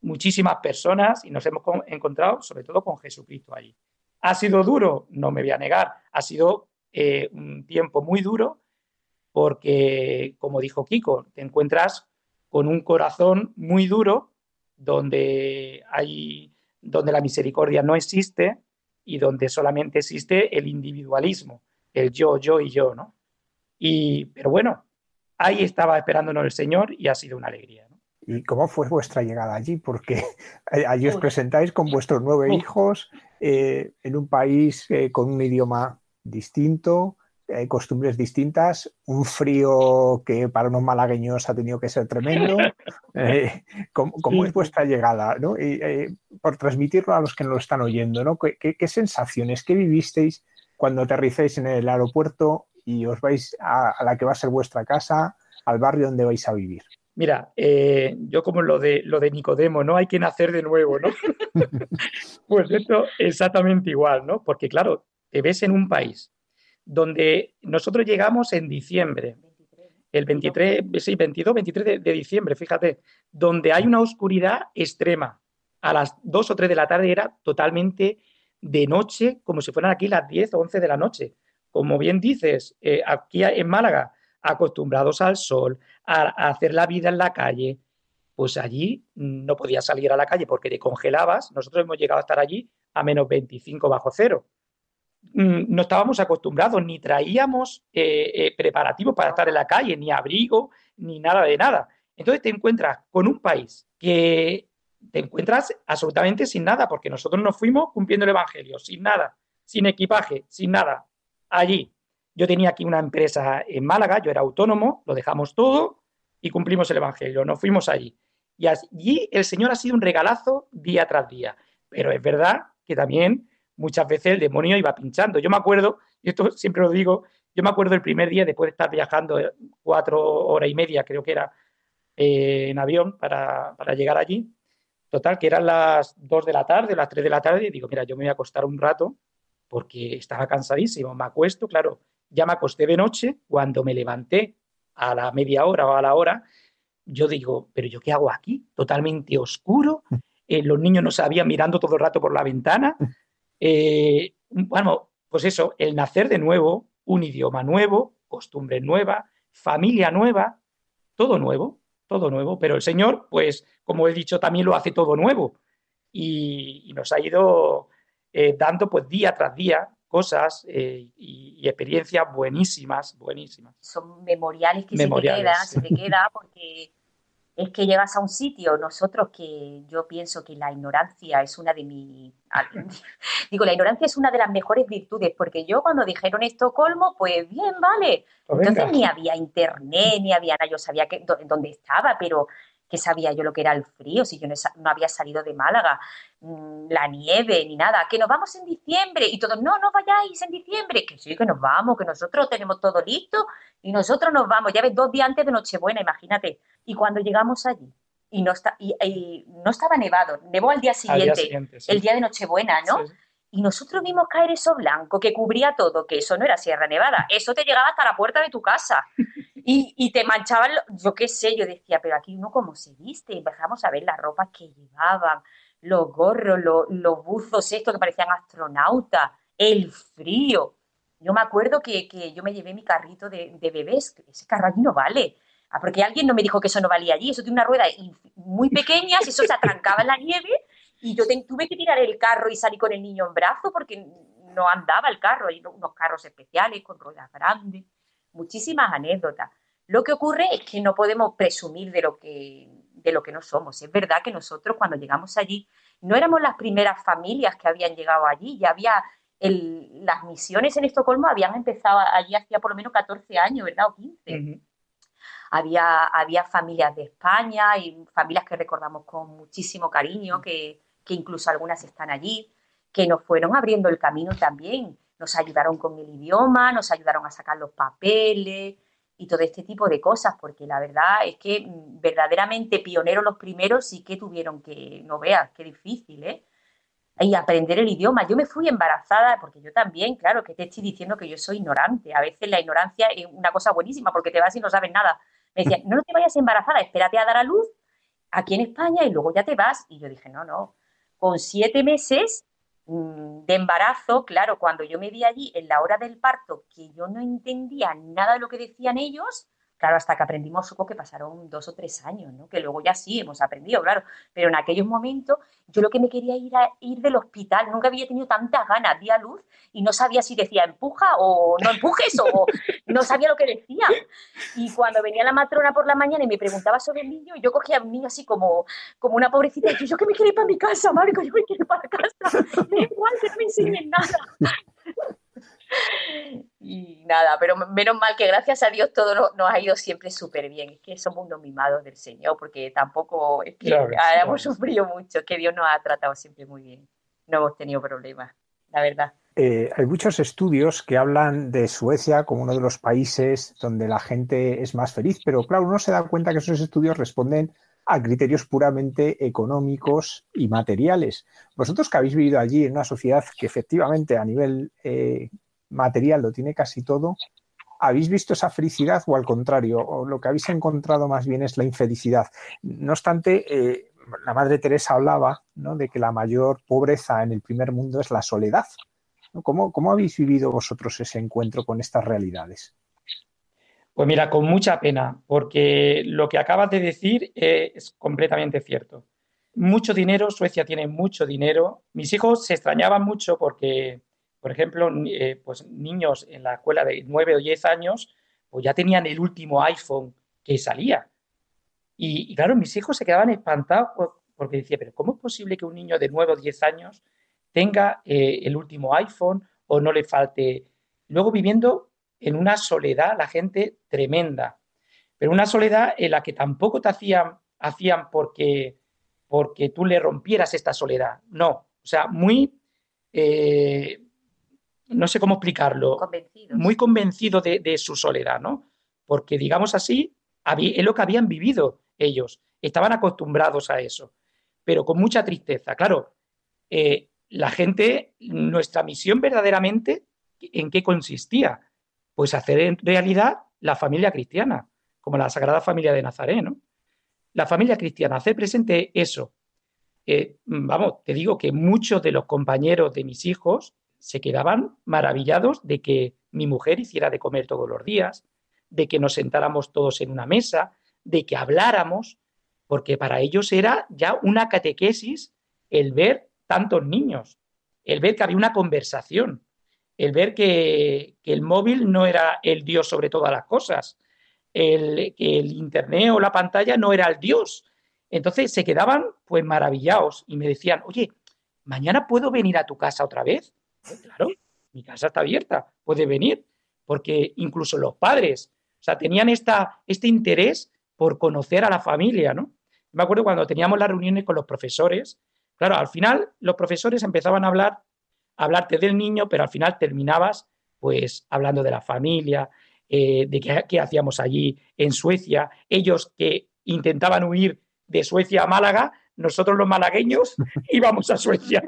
muchísimas personas y nos hemos encontrado sobre todo con Jesucristo allí. ¿Ha sido duro? No me voy a negar. Ha sido eh, un tiempo muy duro, porque, como dijo Kiko, te encuentras con un corazón muy duro donde hay donde la misericordia no existe y donde solamente existe el individualismo, el yo, yo y yo, ¿no? Y, pero bueno, ahí estaba esperándonos el Señor y ha sido una alegría. ¿Y cómo fue vuestra llegada allí? Porque allí os presentáis con vuestros nueve hijos eh, en un país eh, con un idioma distinto, costumbres distintas, un frío que para unos malagueños ha tenido que ser tremendo. Eh, ¿cómo, es vuestra llegada? ¿no? Por transmitirlo a los que nos lo están oyendo, ¿no? ¿Qué, sensaciones, qué vivisteis cuando aterricéis en el aeropuerto y os vais a, la que va a ser vuestra casa, al barrio donde vais a vivir? Mira, eh, yo como lo de, lo de Nicodemo, ¿no? Hay que nacer de nuevo, ¿no? pues esto exactamente igual, ¿no? Porque claro, te ves en un país donde nosotros llegamos en diciembre, el 23, sí, 22, 23 de, diciembre, fíjate, donde hay una oscuridad extrema. A las 2 o 3 de la tarde era totalmente de noche, como si fueran aquí las 10 o 11 de la noche. Como bien dices, eh, aquí en Málaga, acostumbrados al sol, a, hacer la vida en la calle, pues allí no podías salir a la calle porque te congelabas. Nosotros hemos llegado a estar allí a menos 25 bajo cero. Mm, no estábamos acostumbrados, ni traíamos eh, eh, preparativos para estar en la calle, ni abrigo, ni nada de nada. Entonces te encuentras con un país que te encuentras absolutamente sin nada, porque nosotros nos fuimos cumpliendo el Evangelio, sin nada, sin equipaje, sin nada, allí. Yo tenía aquí una empresa en Málaga, yo era autónomo, lo dejamos todo y cumplimos el Evangelio, nos fuimos allí. Y allí el Señor ha sido un regalazo día tras día. Pero es verdad que también muchas veces el demonio iba pinchando. Yo me acuerdo, y esto siempre lo digo, yo me acuerdo el primer día después de estar viajando eh, cuatro horas y media, creo que era, eh, en avión para, llegar allí. Total, que eran las dos de la tarde, las tres de la tarde, y digo, mira, yo me voy a acostar un rato porque estaba cansadísimo. Me acuesto, claro, ya me acosté de noche. Cuando me levanté a la media hora o a la hora, yo digo, pero yo qué hago aquí? Totalmente oscuro. Eh, los niños no sabían mirando todo el rato por la ventana. Eh, bueno, pues eso, el nacer de nuevo, un idioma nuevo, costumbre nueva, familia nueva, todo nuevo, todo nuevo, pero el Señor, pues, como he dicho, también lo hace todo nuevo y, nos ha ido eh, dando, pues, día tras día cosas eh, y, experiencias buenísimas, buenísimas. Son memoriales que se te quedan, se te queda porque es que llegas a un sitio, nosotros que yo pienso que la ignorancia es una de mis... Digo, la ignorancia es una de las mejores virtudes, porque yo cuando dijeron Estocolmo, pues bien, vale. Pues Entonces ni había internet, ni había nada, yo sabía que, dónde estaba, pero ¿qué sabía yo lo que era el frío? Si yo no, había salido de Málaga, mm, la nieve, ni nada, que nos vamos en diciembre, y todos, no, no vayáis en diciembre, que sí, que nos vamos, que nosotros tenemos todo listo, y nosotros nos vamos, ya ves, dos días antes de Nochebuena, imagínate. Y cuando llegamos allí, y no, está, y, no estaba nevado, nevó al día siguiente, el día de Nochebuena, ¿no? Y nosotros vimos caer eso blanco que cubría todo, que eso no era Sierra Nevada, eso te llegaba hasta la puerta de tu casa. Y, y te manchaban, yo qué sé, yo decía, pero aquí uno cómo se viste, empezamos a ver las ropas que llevaban, los gorros, los, buzos estos que parecían astronautas, el frío. Yo me acuerdo que, que yo me llevé mi carrito de, de bebés, ese carro allí no vale Ah, porque alguien no me dijo que eso no valía allí, eso tiene una rueda muy pequeña, eso se atrancaba en la nieve y yo tuve que tirar el carro y salir con el niño en brazo porque no andaba el carro, hay unos carros especiales con ruedas grandes, muchísimas anécdotas. Lo que ocurre es que no podemos presumir de lo que, de lo que no somos. Es verdad que nosotros cuando llegamos allí no éramos las primeras familias que habían llegado allí, ya había las misiones en Estocolmo habían empezado allí hacía por lo menos 14 años, ¿verdad? O 15 había, había familias de España y familias que recordamos con muchísimo cariño, que, que incluso algunas están allí, que nos fueron abriendo el camino también. Nos ayudaron con el idioma, nos ayudaron a sacar los papeles y todo este tipo de cosas, porque la verdad es que mm, verdaderamente pioneros los primeros sí que tuvieron que, no veas, qué difícil, ¿eh? Y aprender el idioma. Yo me fui embarazada, porque yo también, claro, que te estoy diciendo que yo soy ignorante. A veces la ignorancia es una cosa buenísima, porque te vas y no sabes nada. Me decían, no te vayas embarazada, espérate a dar a luz aquí en España y luego ya te vas. Y yo dije, no, no. Con siete meses de embarazo, claro, cuando yo me vi allí en la hora del parto, que yo no entendía nada de lo que decían ellos, Claro, hasta que aprendimos, supongo que pasaron dos o tres años, ¿no? Que luego ya sí hemos aprendido, claro. Pero en aquellos momentos yo lo que me quería ir a ir del hospital, nunca había tenido tantas ganas, di a luz y no sabía si decía empuja o no empujes o no sabía lo que decía. Y cuando venía la matrona por la mañana y me preguntaba sobre el niño, yo cogía a un niño así como, como una pobrecita y yo, yo que me quiero ir para mi casa, Marco, yo me quiero ir para casa. Da igual que no me enseñen nada y nada, pero menos mal que gracias a Dios todo nos, ha ido siempre súper bien. Es que somos unos mimados del Señor, porque tampoco es que hemos sufrido mucho, que Dios nos ha tratado siempre muy bien. No hemos tenido problemas, la verdad. Eh, hay muchos estudios que hablan de Suecia como uno de los países donde la gente es más feliz, pero claro, uno se da cuenta que esos estudios responden a criterios puramente económicos y materiales. Vosotros que habéis vivido allí en una sociedad que efectivamente a nivel eh, material lo tiene casi todo, ¿habéis visto esa felicidad o al contrario? O lo que habéis encontrado más bien es la infelicidad. No obstante, eh, la Madre Teresa hablaba de que la mayor pobreza en el primer mundo es la soledad. ¿Cómo, ¿Cómo habéis vivido vosotros ese encuentro con estas realidades? Pues mira, con mucha pena, porque lo que acabas de decir es completamente cierto. Mucho dinero, Suecia tiene mucho dinero. Mis hijos se extrañaban mucho porque por ejemplo, eh, pues niños en la escuela de 9 o 10 años, pues ya tenían el último iPhone que salía. Y, claro, mis hijos se quedaban espantados porque decía, pero ¿cómo es posible que un niño de 9 o 10 años tenga eh, el último iPhone o no le falte? Luego viviendo en una soledad, la gente tremenda, pero una soledad en la que tampoco te hacían, hacían porque, porque tú le rompieras esta soledad, no, o sea, muy... Eh, no sé cómo explicarlo, muy convencido de, su soledad, ¿no? Porque, digamos así, es lo que habían vivido ellos, estaban acostumbrados a eso, pero con mucha tristeza. Claro, eh, la gente, nuestra misión verdaderamente, ¿en qué consistía? Pues hacer en realidad la familia cristiana, como la Sagrada Familia de Nazaret, ¿no? La familia cristiana, hacer presente eso. Eh, vamos, te digo que muchos de los compañeros de mis hijos se quedaban maravillados de que mi mujer hiciera de comer todos los días, de que nos sentáramos todos en una mesa, de que habláramos, porque para ellos era ya una catequesis el ver tantos niños, el ver que había una conversación, el ver que, el móvil no era el Dios sobre todas las cosas, el, que el internet o la pantalla no era el Dios. Entonces se quedaban pues maravillados y me decían, oye, ¿mañana puedo venir a tu casa otra vez? Claro, mi casa está abierta, puede venir, porque incluso los padres, o sea, tenían esta, este interés por conocer a la familia, ¿no? Me acuerdo cuando teníamos las reuniones con los profesores, claro, al final los profesores empezaban a hablar, a hablarte del niño, pero al final terminabas pues hablando de la familia, eh, de qué hacíamos allí en Suecia, ellos que intentaban huir de Suecia a Málaga, nosotros los malagueños íbamos a Suecia.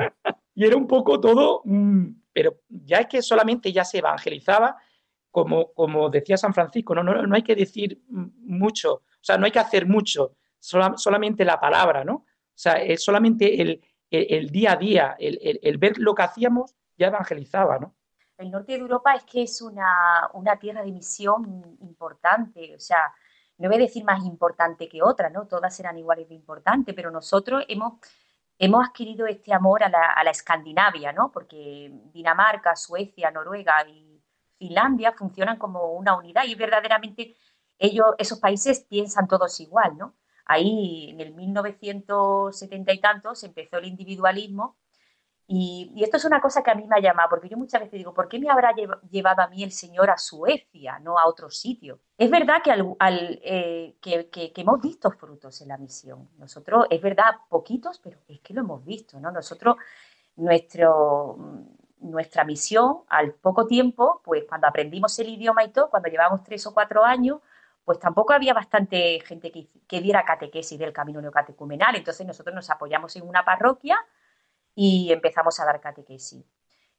Y era un poco todo, mm, pero ya es que solamente ya se evangelizaba, como, como decía San Francisco, no, no, no hay que decir mucho, o sea, no hay que hacer mucho, solamente la palabra, ¿no? O sea, es solamente el, el, día a día, el, el, ver lo que hacíamos, ya evangelizaba, ¿no? El norte de Europa es que es una, una tierra de misión importante, o sea, no voy a decir más importante que otra, ¿no? Todas eran iguales de importante, pero nosotros hemos, hemos adquirido este amor a la, Escandinavia, ¿no? Porque Dinamarca, Suecia, Noruega y Finlandia funcionan como una unidad y verdaderamente ellos, esos países piensan todos igual, ¿no? Ahí en el 1970 y tantos empezó el individualismo y, esto es una cosa que a mí me ha llamado, porque yo muchas veces digo, ¿por qué me habrá llevado a mí el Señor a Suecia, no a otro sitio? Es verdad que, al, eh, que, hemos visto frutos en la misión. Nosotros, es verdad, poquitos, pero es que lo hemos visto, ¿no? Nosotros, nuestro, nuestra misión, al poco tiempo, pues cuando aprendimos el idioma y todo, cuando llevamos tres o cuatro años, pues tampoco había bastante gente que, que diera catequesis del camino neocatecumenal. Entonces nosotros nos apoyamos en una parroquia y empezamos a dar catequesis.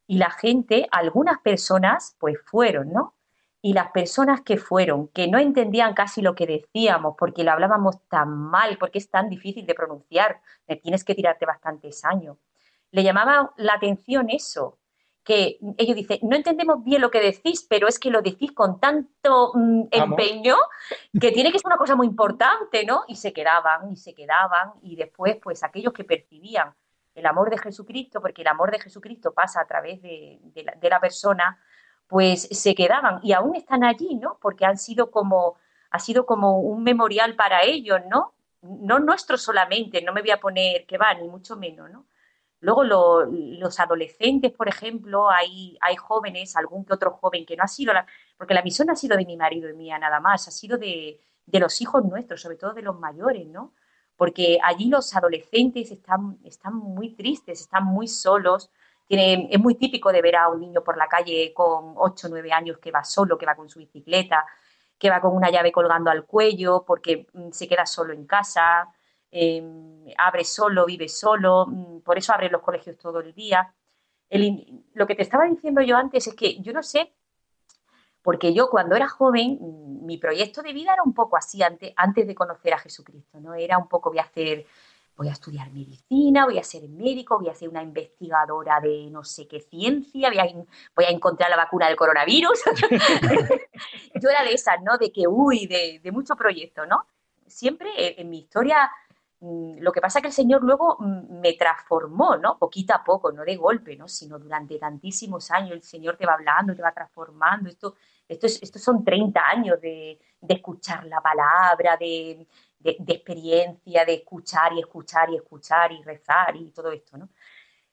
Y la gente, algunas personas, pues fueron, ¿no? Y las personas que fueron, que no entendían casi lo que decíamos, porque lo hablábamos tan mal, porque es tan difícil de pronunciar, tienes que tirarte bastantes años. Le llamaba la atención eso, que ellos dicen, no entendemos bien lo que decís, pero es que lo decís con tanto mm, empeño que tiene que ser una cosa muy importante, ¿no? Y se quedaban, y se quedaban, y después, pues aquellos que percibían el amor de Jesucristo, porque el amor de Jesucristo pasa a través de, la, persona, pues se quedaban y aún están allí, ¿no? Porque han sido como, ha sido como un memorial para ellos, ¿no? No nuestro solamente, no me voy a poner que va, ni mucho menos, ¿no? Luego los adolescentes, por ejemplo, hay, hay jóvenes, algún que otro joven que no ha sido, la, porque la misión no ha sido de mi marido y mía nada más, ha sido de, de los hijos nuestros, sobre todo de los mayores, ¿no? Porque allí los adolescentes están, están muy tristes, están muy solos. es muy típico de ver a un niño por la calle con 8 o 9 años que va solo, que va con su bicicleta, que va con una llave colgando al cuello porque mm, se queda solo en casa, em, abre solo, vive solo, mm, por eso abre los colegios todo el día. lo que te estaba diciendo yo antes es que yo no sé porque yo cuando era joven, mi proyecto de vida era un poco así, antes, antes de conocer a Jesucristo, ¿no? Era un poco, voy a hacer, voy a estudiar medicina, voy a ser médico, voy a ser una investigadora de no sé qué ciencia, voy a, voy a encontrar la vacuna del coronavirus. yo era de esas, ¿no? De que, uy, de, de mucho proyecto, ¿no? Siempre en mi historia lo que pasa es que el Señor luego mm, me transformó, ¿no? Poquito a poco, no de golpe, ¿no? Sino durante tantísimos años el Señor te va hablando, te va transformando. Esto, esto, son 30 años de, escuchar la palabra, de, experiencia, de escuchar y escuchar y escuchar y rezar y todo esto, ¿no?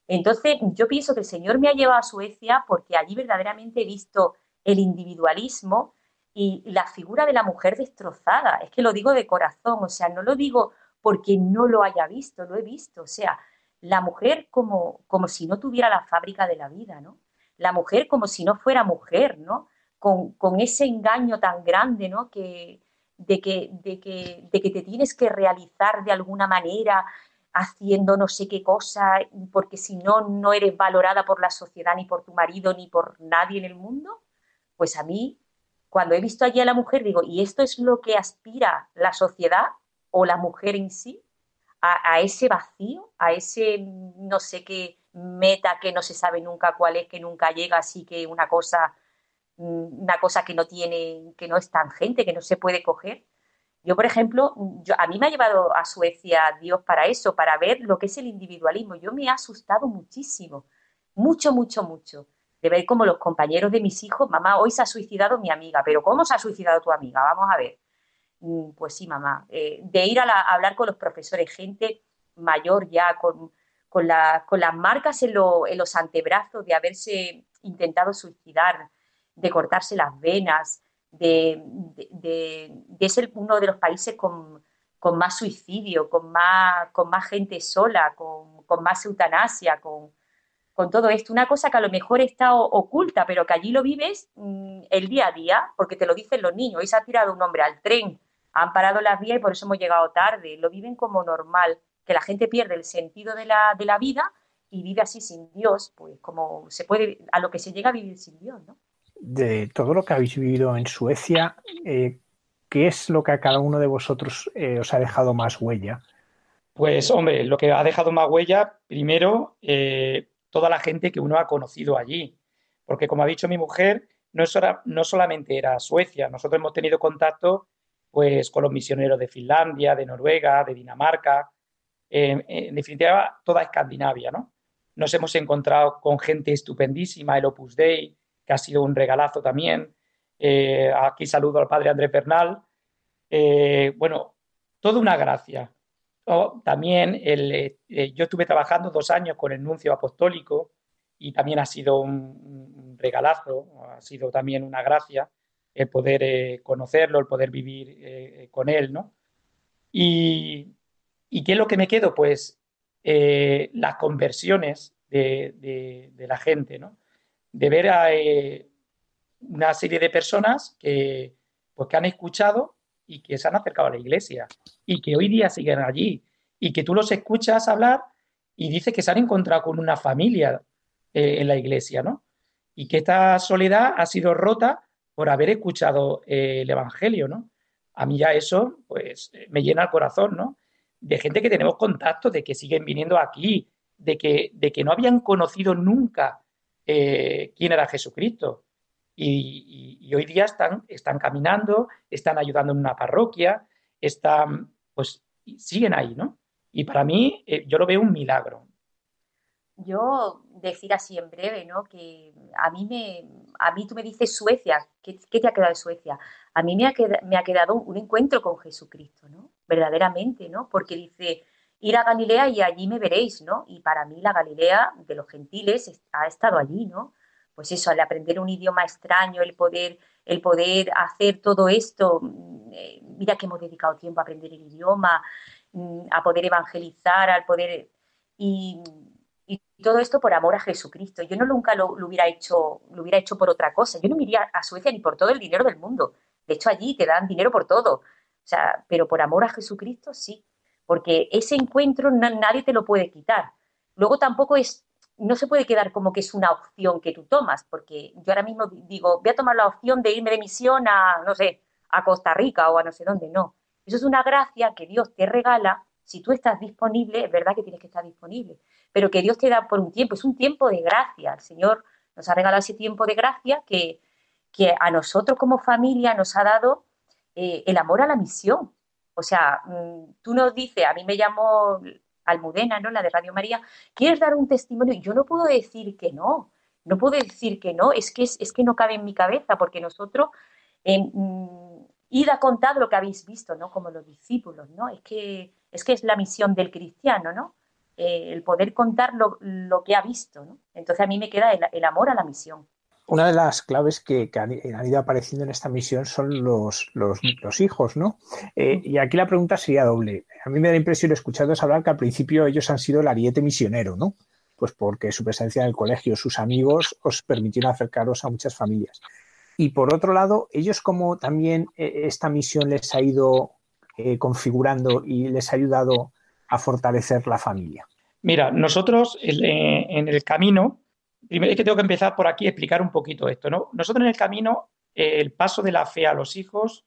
Entonces, yo pienso que el Señor me ha llevado a Suecia porque allí verdaderamente he visto el individualismo y la figura de la mujer destrozada. Es que lo digo de corazón, o sea, no lo digo porque no lo haya visto, lo he visto. O sea, la mujer como, como si no tuviera la fábrica de la vida, ¿no? La mujer como si no fuera mujer, ¿no? Con, ese engaño tan grande, ¿no? Que, de, que, de, que, de que te tienes que realizar de alguna manera haciendo no sé qué cosa, porque si no, no eres valorada por la sociedad, ni por tu marido, ni por nadie en el mundo, pues a mí, cuando he visto allí a la mujer, digo, ¿y esto es lo que aspira la sociedad? O la mujer en sí a, ese vacío, a ese no sé qué meta que no se sabe nunca cuál es, que nunca llega, así que una cosa, mm, una cosa que no tiene, que no es tangente, que no se puede coger. Yo, por ejemplo, yo, a mí me ha llevado a Suecia Dios para eso, para ver lo que es el individualismo. Yo me he asustado muchísimo, mucho, mucho, mucho, de ver como los compañeros de mis hijos, mamá, hoy se ha suicidado mi amiga, pero ¿cómo se ha suicidado tu amiga? Vamos a ver Mm, pues sí, mamá, eh, de ir a, hablar con los profesores, gente mayor ya, con, con, con las marcas en, los antebrazos de haberse intentado suicidar, de cortarse las venas, de, ser uno de los países con, más suicidio, con más, con más gente sola, con, más eutanasia, con, con todo esto. Una cosa que a lo mejor está oculta, pero que allí lo vives mm, el día a día, porque te lo dicen los niños. Hoy se ha tirado un hombre al tren, han parado las vías y por eso hemos llegado tarde. Lo viven como normal, que la gente pierde el sentido de la, de la vida y vive así sin Dios, pues como se puede, a lo que se llega a vivir sin Dios, ¿no? De todo lo que habéis vivido en Suecia, eh, ¿qué es lo que a cada uno de vosotros eh, os ha dejado más huella? Pues hombre, lo que ha dejado más huella, primero, eh, toda la gente que uno ha conocido allí. Porque como ha dicho mi mujer, no, es no solamente era Suecia, nosotros hemos tenido contacto pues con los misioneros de Finlandia, de Noruega, de Dinamarca, en definitiva toda Escandinavia, ¿no? Nos hemos encontrado con gente estupendísima, el Opus Dei, que ha sido un regalazo también. Eh, aquí saludo al padre Andrés Bernal. Eh, bueno, toda una gracia. También eh, yo estuve trabajando dos años con el nuncio apostólico y también ha sido un, regalazo, ha sido también una gracia el poder conocerlo, el poder vivir con él, ¿no? Y, ¿Y qué es lo que me quedo? Pues eh, las conversiones de, la gente, ¿no? De ver a eh, una serie de personas que, pues, que han escuchado y que se han acercado a la iglesia y que hoy día siguen allí y que tú los escuchas hablar y dices que se han encontrado con una familia eh, en la iglesia, ¿no? Y que esta soledad ha sido rota por haber escuchado el Evangelio, ¿no? A mí ya eso, pues, me llena el corazón, ¿no? de gente que tenemos contacto, de que siguen viniendo aquí, de que, de que no habían conocido nunca eh, quién era Jesucristo. Y, hoy día están, están caminando, están ayudando en una parroquia, están, pues siguen ahí, ¿no? Y para mí, eh, yo lo veo un milagro. Yo decir así en breve, ¿no? Que a mí me, a mí tú me dices Suecia, ¿qué, te ha quedado de Suecia? A mí me ha, me ha quedado un encuentro con Jesucristo, ¿no? verdaderamente, ¿no? Porque dice, ir a Galilea y allí me veréis, ¿no? Y para mí la Galilea de los gentiles ha estado allí, ¿no? Pues eso, al aprender un idioma extraño, el poder, el poder hacer todo esto, mm, eh, mira que hemos dedicado tiempo a aprender el idioma, mm, a poder evangelizar, al poder... Y, todo esto por amor a Jesucristo. Yo no nunca lo, hubiera hecho, lo hubiera hecho por otra cosa. Yo no me iría a Suecia ni por todo el dinero del mundo. De hecho, allí te dan dinero por todo. O sea, pero por amor a Jesucristo sí, porque ese encuentro nadie te lo puede quitar. Luego tampoco es, no se puede quedar como que es una opción que tú tomas, porque yo ahora mismo digo, voy a tomar la opción de irme de misión a, no sé, a Costa Rica o a no sé dónde, no. Eso es una gracia que Dios te regala. Si tú estás disponible, es verdad que tienes que estar disponible, pero que Dios te da por un tiempo, es un tiempo de gracia. El Señor nos ha regalado ese tiempo de gracia que, que a nosotros como familia nos ha dado eh, el amor a la misión. O sea, mm, tú nos dices, a mí me llamo Almudena, ¿no? La de Radio María, ¿quieres dar un testimonio? Yo no puedo decir que no, no puedo decir que no, es que, es, que no cabe en mi cabeza, porque nosotros, eh, id a contar lo que habéis visto, ¿no? Como los discípulos, ¿no? Es que es, que es la misión del cristiano, ¿no? Eh, el poder contar lo, que ha visto, ¿no? Entonces a mí me queda el amor a la misión una de las claves que, han, ido apareciendo en esta misión son los, hijos, ¿no? Eh, y aquí la pregunta sería doble. A mí me da la impresión, escuchándoos hablar, que al principio ellos han sido el ariete misionero, ¿no? Pues porque su presencia en el colegio, sus amigos, os permitieron acercaros a muchas familias. Y por otro lado, ellos como también eh, esta misión les ha ido eh, configurando y les ha ayudado a fortalecer la familia. Mira, nosotros en el camino Primero es que tengo que empezar por aquí a explicar un poquito esto, ¿no? Nosotros en el camino, eh, el paso de la fe a los hijos,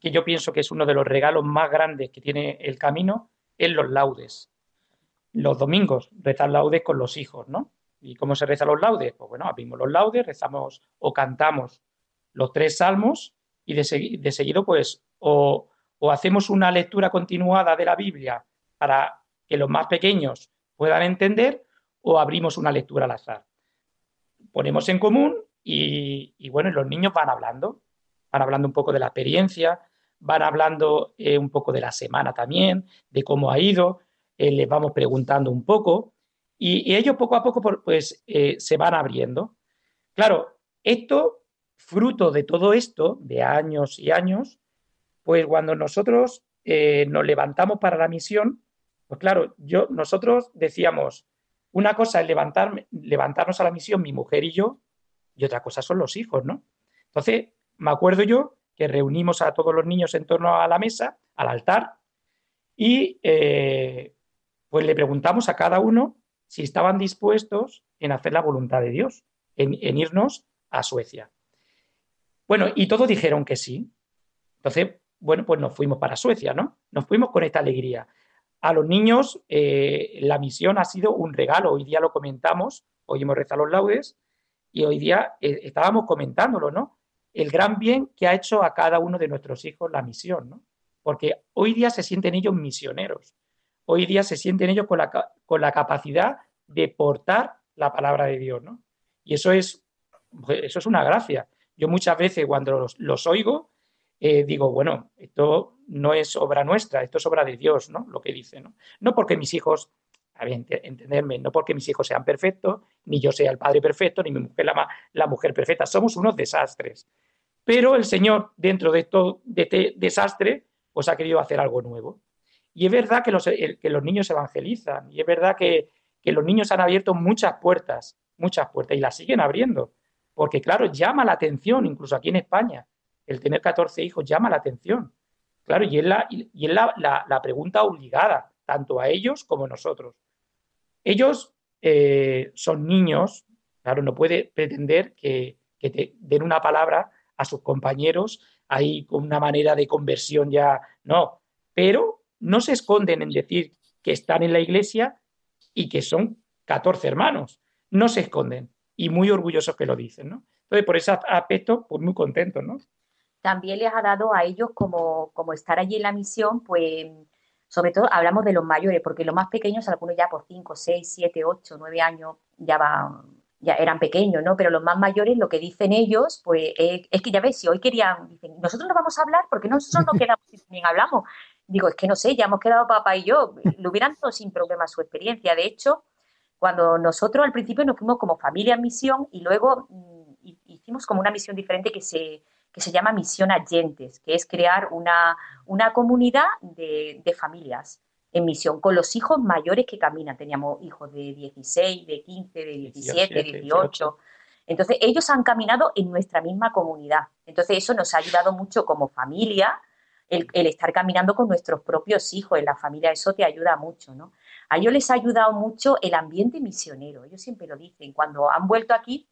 que yo pienso que es uno de los regalos más grandes que tiene el camino, es los laudes. Los domingos rezar laudes con los hijos, ¿no? ¿Y cómo se rezan los laudes? Pues bueno, abrimos los laudes, rezamos o cantamos los tres salmos y de, seguido, pues, o hacemos una lectura continuada de la Biblia para que los más pequeños puedan entender, o abrimos una lectura al azar ponemos en común y, bueno, los niños van hablando, van hablando un poco de la experiencia, van hablando eh, un poco de la semana también, de cómo ha ido, eh, les vamos preguntando un poco y, ellos poco a poco pues eh, se van abriendo. Claro, esto, fruto de todo esto, de años y años, pues cuando nosotros nos levantamos para la misión, pues claro, yo, nosotros decíamos, una cosa es levantarnos a la misión, mi mujer y yo, y otra cosa son los hijos, ¿no? Entonces, me acuerdo yo que reunimos a todos los niños en torno a la mesa, al altar, y eh, pues le preguntamos a cada uno si estaban dispuestos en hacer la voluntad de Dios, en, irnos a Suecia. Bueno, y todos dijeron que sí. Entonces, bueno, pues nos fuimos para Suecia, ¿no? Nos fuimos con esta alegría. A los niños eh, la misión ha sido un regalo. Hoy día lo comentamos, hoy hemos rezado los laudes y hoy día eh, estábamos comentándolo, ¿no? el gran bien que ha hecho a cada uno de nuestros hijos la misión, ¿no? Porque hoy día se sienten ellos misioneros, hoy día se sienten ellos con la, con la capacidad de portar la palabra de Dios, ¿no? Y eso es, eso es una gracia. Yo muchas veces cuando los, oigo, eh, digo, bueno, esto no es obra nuestra, esto es obra de Dios, ¿no? Lo que dice, ¿no? No porque mis hijos, a ver, entenderme, no porque mis hijos sean perfectos, ni yo sea el padre perfecto, ni mi mujer la, la mujer perfecta, somos unos desastres. Pero el Señor, dentro de, todo, de este desastre, pues ha querido hacer algo nuevo. Y es verdad que los, que los niños evangelizan, y es verdad que, los niños han abierto muchas puertas, muchas puertas, y las siguen abriendo. Porque, claro, llama la atención, incluso aquí en España, el tener 14 hijos llama la atención. Claro, y es la, y es la, pregunta obligada, tanto a ellos como a nosotros. Ellos eh, son niños, claro, no puede pretender que, que te den una palabra a sus compañeros ahí con una manera de conversión ya, no, pero no se esconden en decir que están en la iglesia y que son 14 hermanos, no se esconden y muy orgullosos que lo dicen, ¿no? Entonces, por ese aspecto, pues muy contentos, ¿no? También les ha dado a ellos como, como estar allí en la misión, pues sobre todo hablamos de los mayores, porque los más pequeños, algunos ya por 5, 6, 7, 8, 9 años, ya van, ya eran pequeños, ¿no? Pero los más mayores, lo que dicen ellos, pues es que ya ves, si hoy querían, dicen, nosotros no vamos a hablar porque nosotros no quedamos y también hablamos. Digo, es que no sé, ya hemos quedado papá y yo. Lo hubieran todo sin problema su experiencia. De hecho, cuando nosotros al principio nos fuimos como familia en misión y luego mm, hicimos como una misión diferente que se, que se llama Misión Agentes, que es crear una, una comunidad de, de familias en misión con los hijos mayores que caminan. Teníamos hijos de 16, de 15, de 17, 18. Entonces, ellos han caminado en nuestra misma comunidad. Entonces, eso nos ha ayudado mucho como familia, el, estar caminando con nuestros propios hijos en la familia. Eso te ayuda mucho, ¿no? A ellos les ha ayudado mucho el ambiente misionero. Ellos siempre lo dicen. Cuando han vuelto aquí,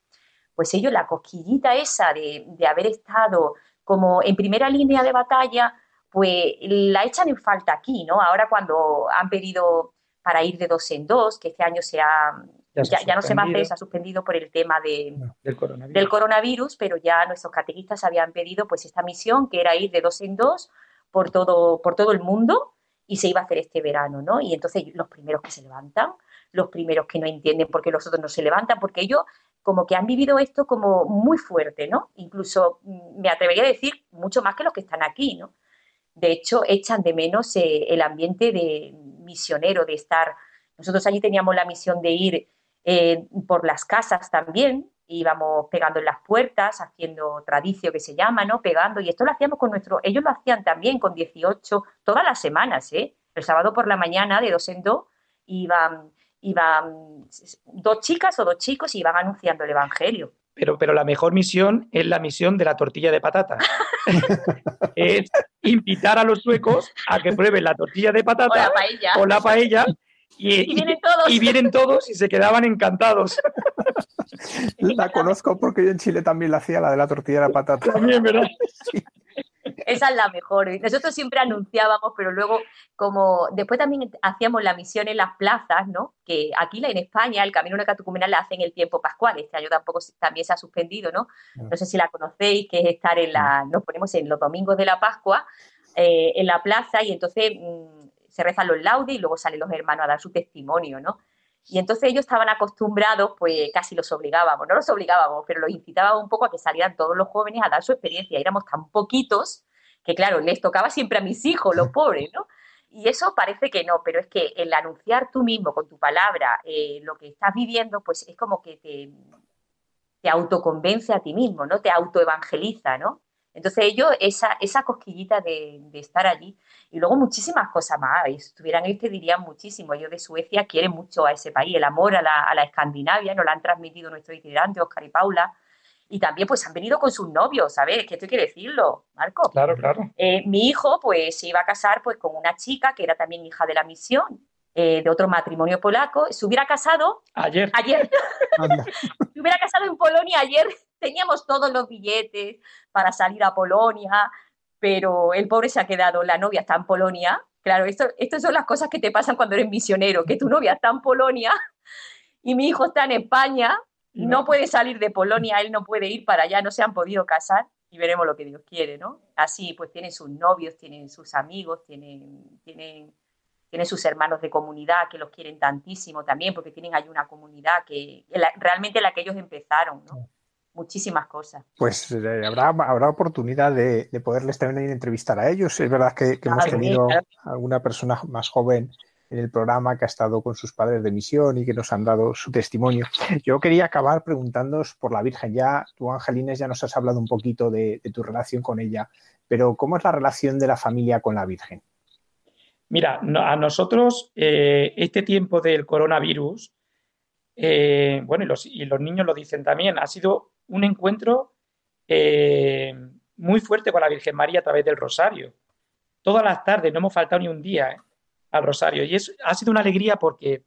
pues ellos, la cosquillita esa de, de haber estado como en primera línea de batalla, pues la echan en falta aquí, ¿no? Ahora cuando han pedido para ir de dos en dos, que este año se ha, ya, no se va a hacer, se ha suspendido por el tema de, del, coronavirus. pero ya nuestros catequistas habían pedido pues esta misión, que era ir de dos en dos por todo, por todo el mundo, y se iba a hacer este verano, ¿no? Y entonces los primeros que se levantan, los primeros que no entienden por qué los otros no se levantan, porque ellos como que han vivido esto como muy fuerte, ¿no? Incluso mm, me atrevería a decir mucho más que los que están aquí, ¿no? De hecho, echan de menos eh, el ambiente de misionero, de estar. Nosotros allí teníamos la misión de ir eh, por las casas también, íbamos pegando en las puertas, haciendo tradicio que se llama, ¿no? Pegando, y esto lo hacíamos con nuestro, ellos lo hacían también con 18, todas las semanas, ¿eh? El sábado por la mañana, de dos en dos, iban, iban dos chicas o dos chicos y iban anunciando el Evangelio pero, pero la mejor misión es la misión de la tortilla de patata. es invitar a los suecos a que prueben la tortilla de patata o la paella. y, vienen todos. y se quedaban encantados. La conozco porque yo en Chile también la hacía, la de la tortilla de patata. También, ¿verdad? Esa es la mejor. Nosotros siempre anunciábamos, pero luego, como después también hacíamos la misión en las plazas, ¿no? Que aquí en España el Camino de Catucumena la hacen el tiempo pascual. Este año tampoco también se ha suspendido, ¿no? No sé si la conocéis, que es estar en la. Nos ponemos en los domingos de la Pascua eh, en la plaza y entonces mm, se rezan los laudes y luego salen los hermanos a dar su testimonio, ¿no? Y entonces ellos estaban acostumbrados, pues casi los obligábamos, no los obligábamos, pero los incitábamos un poco a que salieran todos los jóvenes a dar su experiencia. Éramos tan poquitos que claro, les tocaba siempre a mis hijos, los pobres, ¿no? Y eso parece que no, pero es que el anunciar tú mismo con tu palabra eh, lo que estás viviendo, pues es como que te, te autoconvence a ti mismo, ¿no? Te autoevangeliza, ¿no? Entonces ellos, esa, esa cosquillita de, estar allí, y luego muchísimas cosas más, si estuvieran ahí te dirían muchísimo, ellos de Suecia quieren mucho a ese país, el amor a la, a la Escandinavia, nos lo han transmitido nuestros itinerantes, Oscar y Paula, y también pues han venido con sus novios, ¿sabes? Que esto hay que decirlo, Marco. Claro, claro. Eh, mi hijo pues se iba a casar pues con una chica que era también hija de la misión, eh, de otro matrimonio polaco, se hubiera casado... Ayer. Ayer. se hubiera casado en Polonia ayer teníamos todos los billetes para salir a Polonia, pero el pobre se ha quedado, la novia está en Polonia. Claro, esto, estas son las cosas que te pasan cuando eres misionero, que tu novia está en Polonia y mi hijo está en España, no, puede salir de Polonia, él no puede ir para allá, no se han podido casar y veremos lo que Dios quiere, ¿no? Así, pues tienen sus novios, tienen sus amigos, tienen, tienen, tienen sus hermanos de comunidad que los quieren tantísimo también, porque tienen ahí una comunidad que realmente la que ellos empezaron, ¿no? muchísimas cosas. Pues eh, habrá, habrá oportunidad de, poderles también entrevistar a ellos. Es verdad que, hemos tenido alguna persona más joven en el programa que ha estado con sus padres de misión y que nos han dado su testimonio. Yo quería acabar preguntándoos por la Virgen. Ya tú, Angelines, ya nos has hablado un poquito de, tu relación con ella, pero ¿cómo es la relación de la familia con la Virgen? Mira, a nosotros eh, este tiempo del coronavirus, eh, bueno, y los, y los niños lo dicen también, ha sido un encuentro eh, muy fuerte con la Virgen María a través del rosario. Todas las tardes, no hemos faltado ni un día al rosario. Y es, ha sido una alegría porque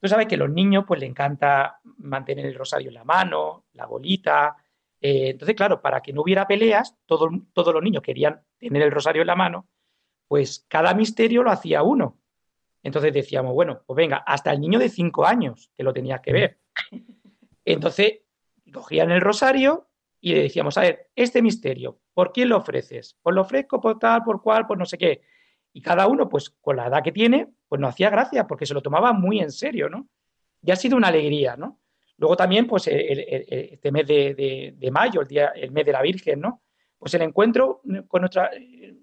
tú sabes que a los niños pues le encanta mantener el rosario en la mano, la bolita. Eh, entonces, claro, para que no hubiera peleas, todos los niños querían tener el rosario en la mano, pues cada misterio lo hacía uno. Entonces decíamos, bueno, pues venga, hasta el niño de cinco años que lo tenías que ver. Entonces, cogían el rosario y le decíamos, a ver, este misterio, ¿por quién lo ofreces? Pues lo ofrezco por tal, por cual, por no sé qué. Y cada uno, pues con la edad que tiene, pues no hacía gracia porque se lo tomaba muy en serio, ¿no? Y ha sido una alegría, ¿no? Luego también, pues este mes de, mayo, el, día, el mes de la Virgen, ¿no? Pues el encuentro con nuestra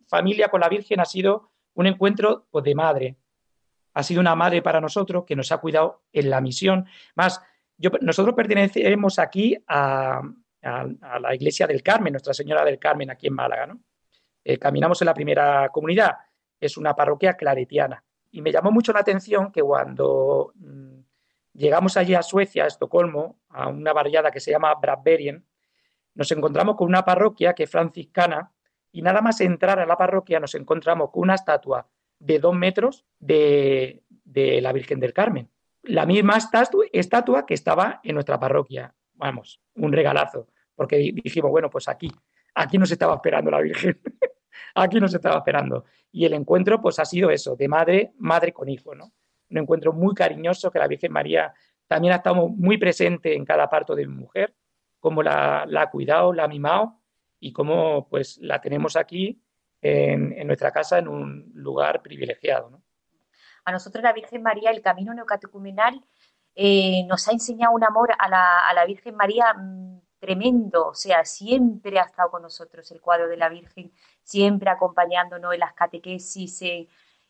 familia, con la Virgen, ha sido un encuentro pues, de madre. Ha sido una madre para nosotros que nos ha cuidado en la misión. Más, nosotros pertenecemos aquí a, la iglesia del Carmen, Nuestra Señora del Carmen, aquí en Málaga. ¿no? Eh, caminamos en la primera comunidad, es una parroquia claretiana. Y me llamó mucho la atención que cuando mm, llegamos allí a Suecia, a Estocolmo, a una barriada que se llama Bradbergen, nos encontramos con una parroquia que es franciscana y nada más entrar a la parroquia nos encontramos con una estatua de dos metros de la Virgen del Carmen la misma estatua que estaba en nuestra parroquia. Vamos, un regalazo, porque dijimos, bueno, pues aquí, aquí nos estaba esperando la Virgen, aquí nos estaba esperando. Y el encuentro, pues ha sido eso, de madre, madre con hijo, ¿no? Un encuentro muy cariñoso que la Virgen María también ha estado muy presente en cada parto de mi mujer, cómo la, ha cuidado, la ha mimado y cómo pues la tenemos aquí en, nuestra casa en un lugar privilegiado. A nosotros la Virgen María, el camino neocatecumenal, eh, nos ha enseñado un amor a la, Virgen María mm, tremendo, o sea, siempre ha estado con nosotros el cuadro de la Virgen, siempre acompañándonos en las catequesis.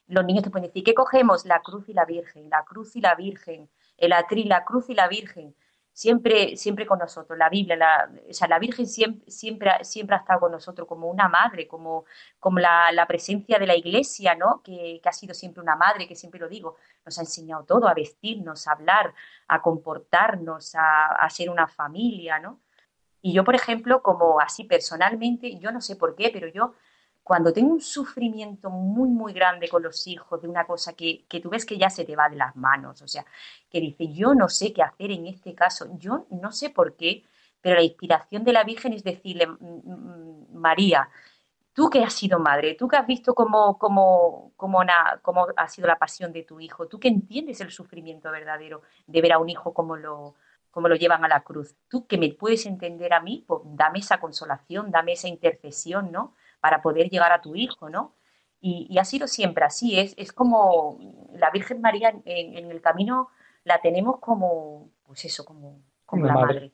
los niños te pueden decir, ¿qué cogemos? La cruz y la Virgen, la cruz y la Virgen, el atril, la cruz y la Virgen siempre, siempre con nosotros. La Biblia, la, o sea, la Virgen siempre, siempre, siempre ha estado con nosotros como una madre, como, como la, presencia de la Iglesia, ¿no? Que, ha sido siempre una madre, que siempre lo digo, nos ha enseñado todo, a vestirnos, a hablar, a comportarnos, a, a ser una familia, ¿no? Y yo, por ejemplo, como así personalmente, yo no sé por qué, pero yo cuando tengo un sufrimiento muy, muy grande con los hijos de una cosa que, tú ves que ya se te va de las manos, o sea, que dice, yo no sé qué hacer en este caso, yo no sé por qué, pero la inspiración de la Virgen es decirle, María, tú que has sido madre, tú que has visto cómo, cómo, cómo, cómo, ha sido la pasión de tu hijo, tú que entiendes el sufrimiento verdadero de ver a un hijo como lo, como lo llevan a la cruz, tú que me puedes entender a mí, pues dame esa consolación, dame esa intercesión, ¿no? para poder llegar a tu hijo, ¿no? Y, ha sido siempre así, es, es como la Virgen María en, el camino la tenemos como, pues eso, como, como la madre.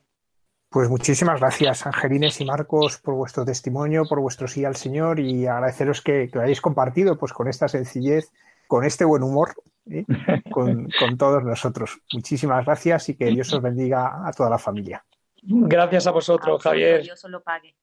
Pues muchísimas gracias, Angelines y Marcos, por vuestro testimonio, por vuestro sí al Señor y agradeceros que, lo hayáis compartido pues, con esta sencillez, con este buen humor, ¿eh? con, con, todos nosotros. Muchísimas gracias y que Dios os bendiga a toda la familia. Gracias a vosotros, Javier. Dios os lo pague.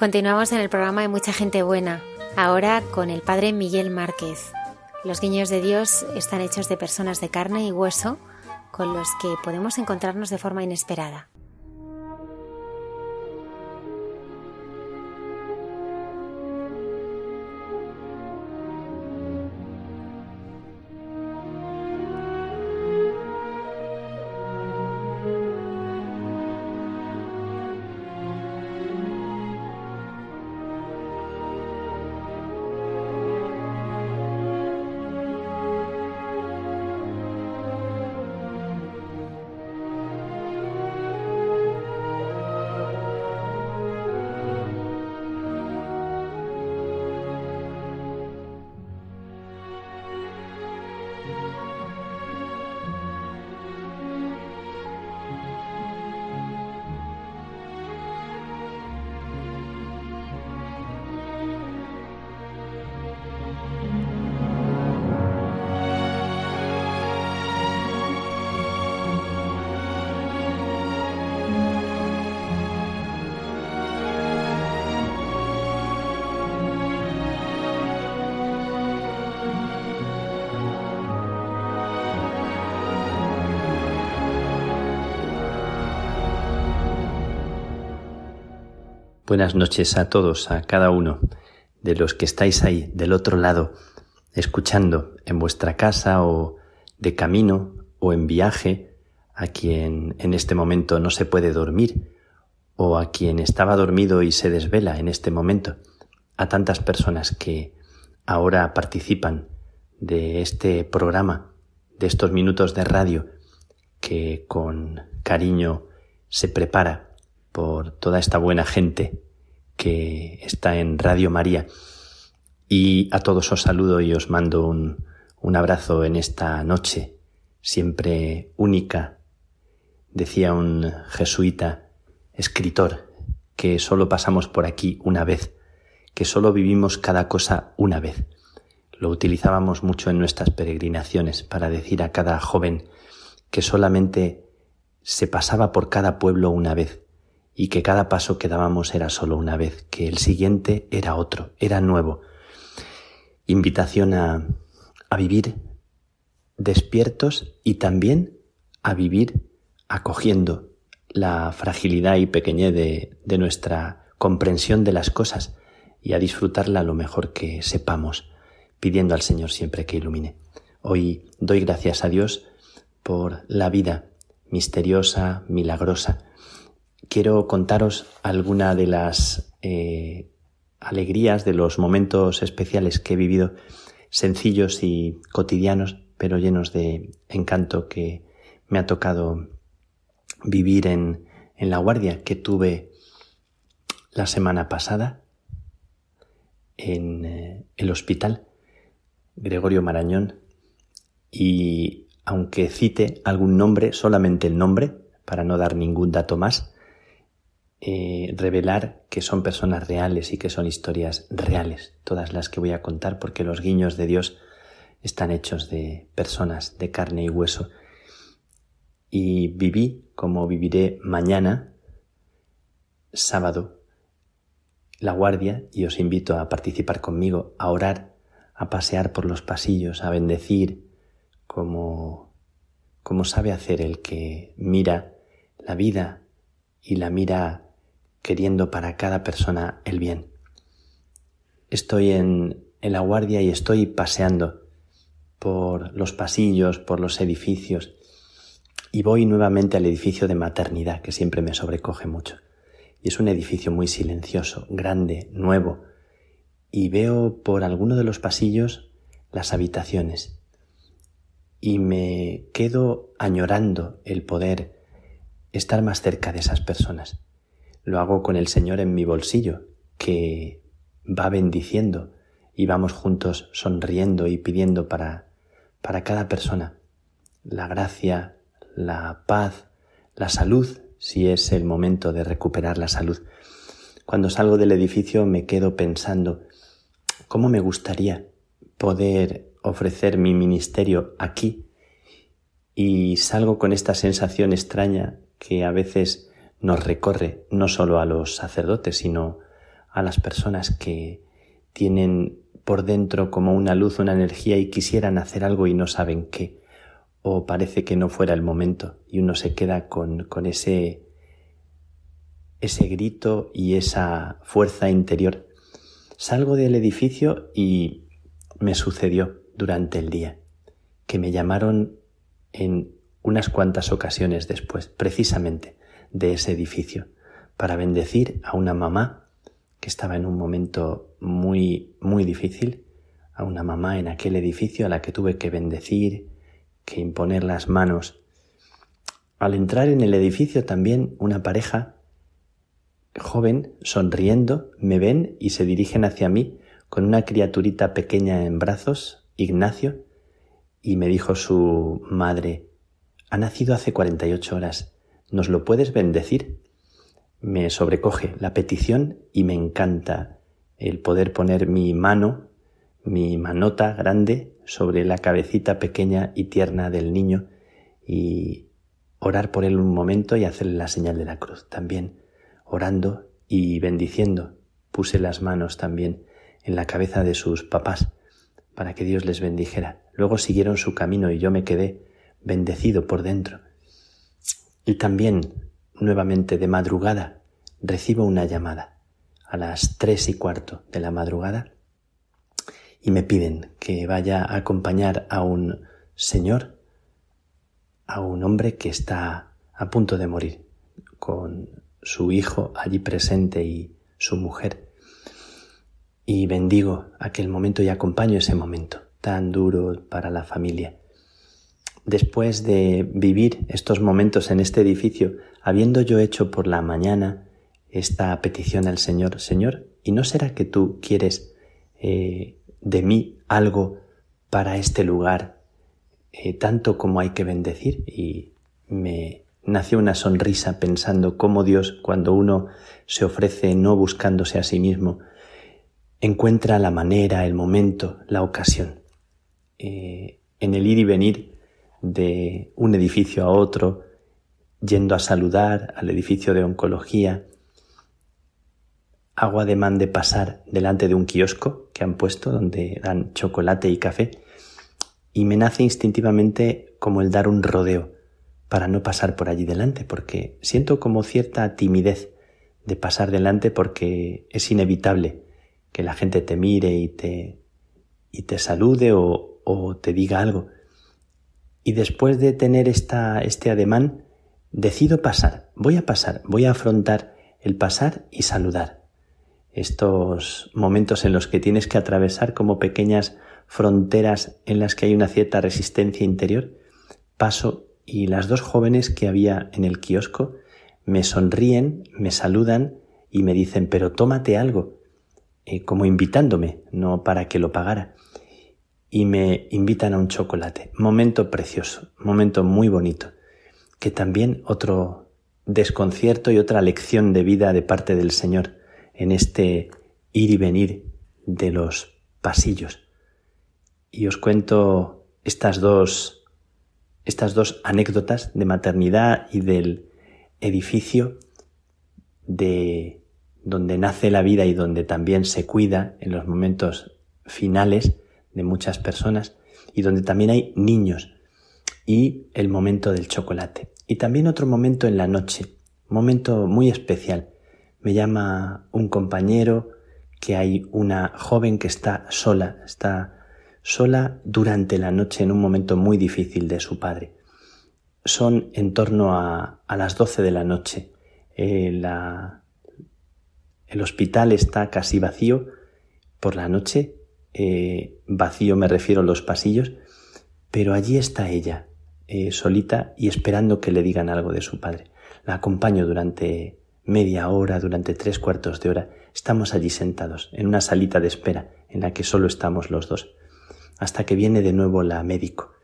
Continuamos en el programa de Mucha Gente Buena, ahora con el Padre Miguel Márquez. Los guiños de Dios están hechos de personas de carne y hueso con los que podemos encontrarnos de forma inesperada. Buenas noches a todos, a cada uno de los que estáis ahí del otro lado, escuchando en vuestra casa o de camino o en viaje, a quien en este momento no se puede dormir o a quien estaba dormido y se desvela en este momento, a tantas personas que ahora participan de este programa, de estos minutos de radio que con cariño se prepara por toda esta buena gente que está en Radio María. Y a todos os saludo y os mando un, un abrazo en esta noche, siempre única. Decía un jesuita, escritor, que solo pasamos por aquí una vez, que solo vivimos cada cosa una vez. Lo utilizábamos mucho en nuestras peregrinaciones para decir a cada joven que solamente se pasaba por cada pueblo una vez y que cada paso que dábamos era solo una vez, que el siguiente era otro, era nuevo. Invitación a, a vivir despiertos y también a vivir acogiendo la fragilidad y pequeñez de, de nuestra comprensión de las cosas y a disfrutarla lo mejor que sepamos, pidiendo al Señor siempre que ilumine. Hoy doy gracias a Dios por la vida misteriosa, milagrosa. Quiero contaros alguna de las eh, alegrías, de los momentos especiales que he vivido, sencillos y cotidianos, pero llenos de encanto que me ha tocado vivir en, la guardia que tuve la semana pasada en eh, el hospital Gregorio Marañón. Y aunque cite algún nombre, solamente el nombre, para no dar ningún dato más, eh, revelar que son personas reales y que son historias reales, todas las que voy a contar, porque los guiños de Dios están hechos de personas de carne y hueso. Y viví como viviré mañana, sábado, la guardia, y os invito a participar conmigo, a orar, a pasear por los pasillos, a bendecir, como, como sabe hacer el que mira la vida y la mira queriendo para cada persona el bien. Estoy en, la guardia y estoy paseando por los pasillos, por los edificios, y voy nuevamente al edificio de maternidad, que siempre me sobrecoge mucho. Y es un edificio muy silencioso, grande, nuevo, y veo por alguno de los pasillos las habitaciones, y me quedo añorando el poder estar más cerca de esas personas. Lo hago con el Señor en mi bolsillo, que va bendiciendo y vamos juntos sonriendo y pidiendo para, para cada persona la gracia, la paz, la salud, si es el momento de recuperar la salud. Cuando salgo del edificio me quedo pensando cómo me gustaría poder ofrecer mi ministerio aquí y salgo con esta sensación extraña que a veces nos recorre no solo a los sacerdotes, sino a las personas que tienen por dentro como una luz, una energía y quisieran hacer algo y no saben qué, o parece que no fuera el momento y uno se queda con, con ese, ese grito y esa fuerza interior. Salgo del edificio y me sucedió durante el día que me llamaron en unas cuantas ocasiones después, precisamente de ese edificio para bendecir a una mamá que estaba en un momento muy, muy difícil, a una mamá en aquel edificio a la que tuve que bendecir, que imponer las manos. Al entrar en el edificio también una pareja joven, sonriendo, me ven y se dirigen hacia mí con una criaturita pequeña en brazos, Ignacio, y me dijo su madre, ha nacido hace 48 horas ¿Nos lo puedes bendecir? Me sobrecoge la petición y me encanta el poder poner mi mano, mi manota grande sobre la cabecita pequeña y tierna del niño y orar por él un momento y hacerle la señal de la cruz. También orando y bendiciendo puse las manos también en la cabeza de sus papás para que Dios les bendijera. Luego siguieron su camino y yo me quedé bendecido por dentro y también, nuevamente de madrugada, recibo una llamada a las tres y cuarto de la madrugada y me piden que vaya a acompañar a un señor, a un hombre que está a punto de morir, con su hijo allí presente y su mujer. Y bendigo aquel momento y acompaño ese momento tan duro para la familia después de vivir estos momentos en este edificio, habiendo yo hecho por la mañana esta petición al Señor, Señor, ¿y no será que tú quieres eh, de mí algo para este lugar, eh, tanto como hay que bendecir? Y me nació una sonrisa pensando cómo Dios, cuando uno se ofrece no buscándose a sí mismo, encuentra la manera, el momento, la ocasión. Eh, en el ir y venir de un edificio a otro, yendo a saludar al edificio de oncología. Hago ademán de pasar delante de un kiosco que han puesto donde dan chocolate y café y me nace instintivamente como el dar un rodeo para no pasar por allí delante, porque siento como cierta timidez de pasar delante porque es inevitable que la gente te mire y te, y te salude o, o te diga algo. Y después de tener esta, este ademán, decido pasar, voy a pasar, voy a afrontar el pasar y saludar. Estos momentos en los que tienes que atravesar como pequeñas fronteras en las que hay una cierta resistencia interior, paso y las dos jóvenes que había en el kiosco me sonríen, me saludan y me dicen, pero tómate algo, eh, como invitándome, no para que lo pagara. Y me invitan a un chocolate. Momento precioso, momento muy bonito, que también otro desconcierto y otra lección de vida de parte del Señor en este ir y venir de los pasillos. Y os cuento estas dos, estas dos anécdotas de maternidad y del edificio de donde nace la vida y donde también se cuida en los momentos finales de muchas personas y donde también hay niños y el momento del chocolate. Y también otro momento en la noche, momento muy especial. Me llama un compañero que hay una joven que está sola, está sola durante la noche en un momento muy difícil de su padre. Son en torno a, a las 12 de la noche. Eh, el hospital está casi vacío por la noche, eh, vacío me refiero a los pasillos, pero allí está ella, eh, solita y esperando que le digan algo de su padre. La acompaño durante media hora, durante tres cuartos de hora. Estamos allí sentados, en una salita de espera, en la que solo estamos los dos hasta que viene de nuevo la médico.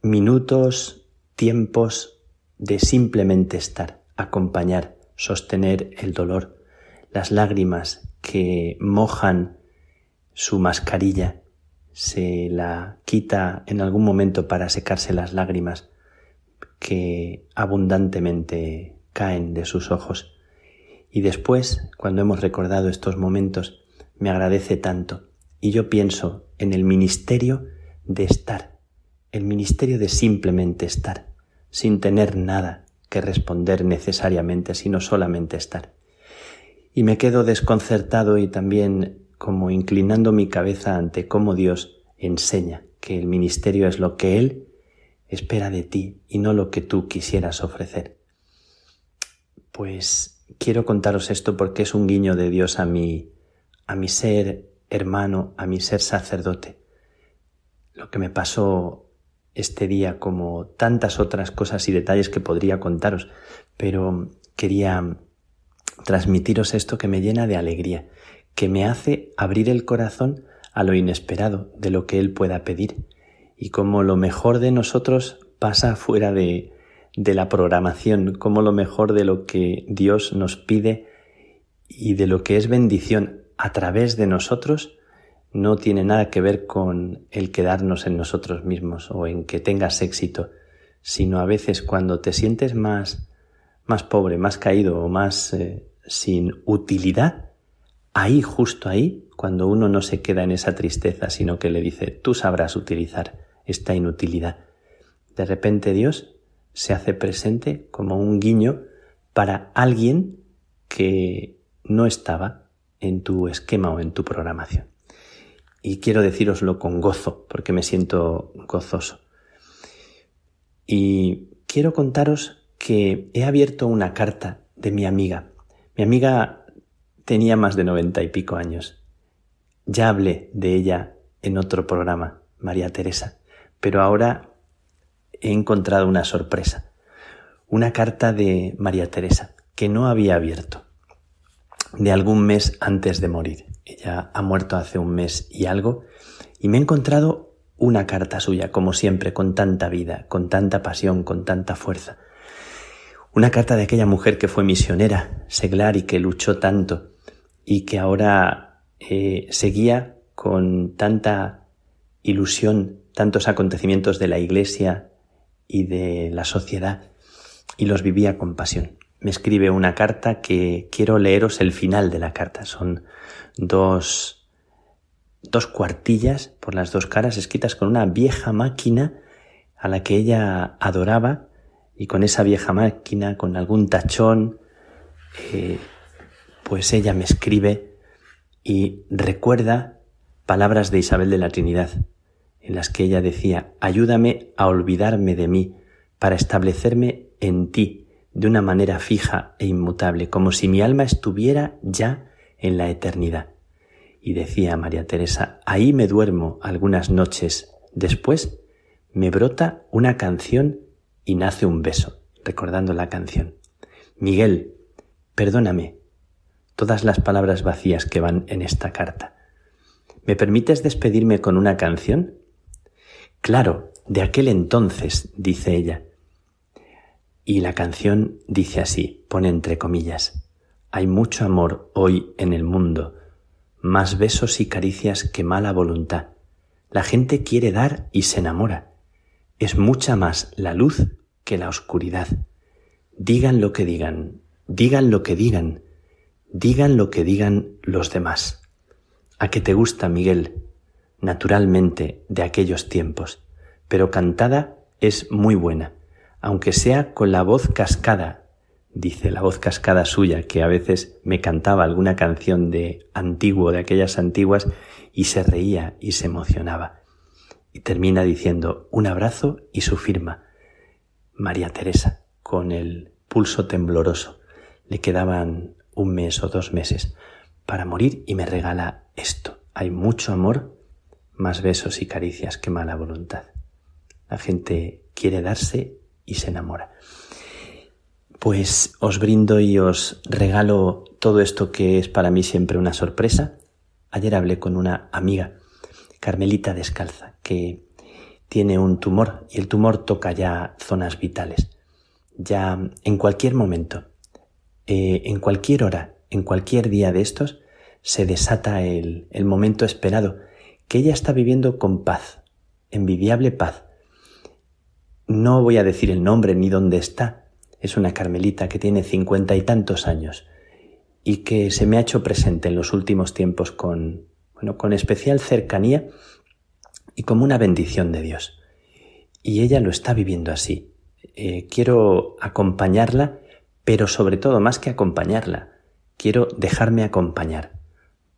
Minutos, tiempos de simplemente estar, acompañar, sostener el dolor, las lágrimas que mojan su mascarilla, se la quita en algún momento para secarse las lágrimas que abundantemente caen de sus ojos. Y después, cuando hemos recordado estos momentos, me agradece tanto y yo pienso en el ministerio de estar, el ministerio de simplemente estar, sin tener nada que responder necesariamente, sino solamente estar. Y me quedo desconcertado y también como inclinando mi cabeza ante cómo Dios enseña que el ministerio es lo que Él espera de ti y no lo que tú quisieras ofrecer. Pues quiero contaros esto porque es un guiño de Dios a mi, a mi ser hermano, a mi ser sacerdote. Lo que me pasó este día, como tantas otras cosas y detalles que podría contaros, pero quería transmitiros esto que me llena de alegría, que me hace abrir el corazón a lo inesperado de lo que Él pueda pedir, y como lo mejor de nosotros pasa fuera de, de la programación, como lo mejor de lo que Dios nos pide y de lo que es bendición a través de nosotros no tiene nada que ver con el quedarnos en nosotros mismos o en que tengas éxito, sino a veces cuando te sientes más, más pobre, más caído o más eh, sin utilidad, ahí, justo ahí, cuando uno no se queda en esa tristeza, sino que le dice, tú sabrás utilizar esta inutilidad. De repente Dios se hace presente como un guiño para alguien que no estaba en tu esquema o en tu programación. Y quiero decíroslo con gozo, porque me siento gozoso. Y quiero contaros que he abierto una carta de mi amiga. Mi amiga tenía más de noventa y pico años. Ya hablé de ella en otro programa, María Teresa, pero ahora he encontrado una sorpresa. Una carta de María Teresa que no había abierto de algún mes antes de morir. Ella ha muerto hace un mes y algo y me he encontrado una carta suya, como siempre, con tanta vida, con tanta pasión, con tanta fuerza. Una carta de aquella mujer que fue misionera, seglar y que luchó tanto y que ahora eh, seguía con tanta ilusión tantos acontecimientos de la Iglesia y de la sociedad y los vivía con pasión me escribe una carta que quiero leeros el final de la carta. Son dos, dos cuartillas por las dos caras escritas con una vieja máquina a la que ella adoraba y con esa vieja máquina, con algún tachón, eh, pues ella me escribe y recuerda palabras de Isabel de la Trinidad, en las que ella decía, ayúdame a olvidarme de mí para establecerme en ti de una manera fija e inmutable, como si mi alma estuviera ya en la eternidad. Y decía María Teresa, ahí me duermo algunas noches, después me brota una canción y nace un beso, recordando la canción. Miguel, perdóname todas las palabras vacías que van en esta carta. ¿Me permites despedirme con una canción? Claro, de aquel entonces, dice ella. Y la canción dice así, pone entre comillas, hay mucho amor hoy en el mundo, más besos y caricias que mala voluntad. La gente quiere dar y se enamora. Es mucha más la luz que la oscuridad. Digan lo que digan, digan lo que digan, digan lo que digan los demás. ¿A qué te gusta, Miguel? Naturalmente, de aquellos tiempos, pero cantada es muy buena, aunque sea con la voz cascada, dice la voz cascada suya, que a veces me cantaba alguna canción de antiguo, de aquellas antiguas, y se reía y se emocionaba. Y termina diciendo un abrazo y su firma. María Teresa, con el pulso tembloroso. Le quedaban un mes o dos meses para morir y me regala esto. Hay mucho amor, más besos y caricias que mala voluntad. La gente quiere darse y se enamora. Pues os brindo y os regalo todo esto que es para mí siempre una sorpresa. Ayer hablé con una amiga, Carmelita Descalza, que tiene un tumor y el tumor toca ya zonas vitales. Ya en cualquier momento eh, en cualquier hora, en cualquier día de estos, se desata el, el momento esperado, que ella está viviendo con paz, envidiable paz. No voy a decir el nombre ni dónde está. Es una carmelita que tiene cincuenta y tantos años y que se me ha hecho presente en los últimos tiempos con, bueno, con especial cercanía y como una bendición de Dios. Y ella lo está viviendo así. Eh, quiero acompañarla pero sobre todo más que acompañarla, quiero dejarme acompañar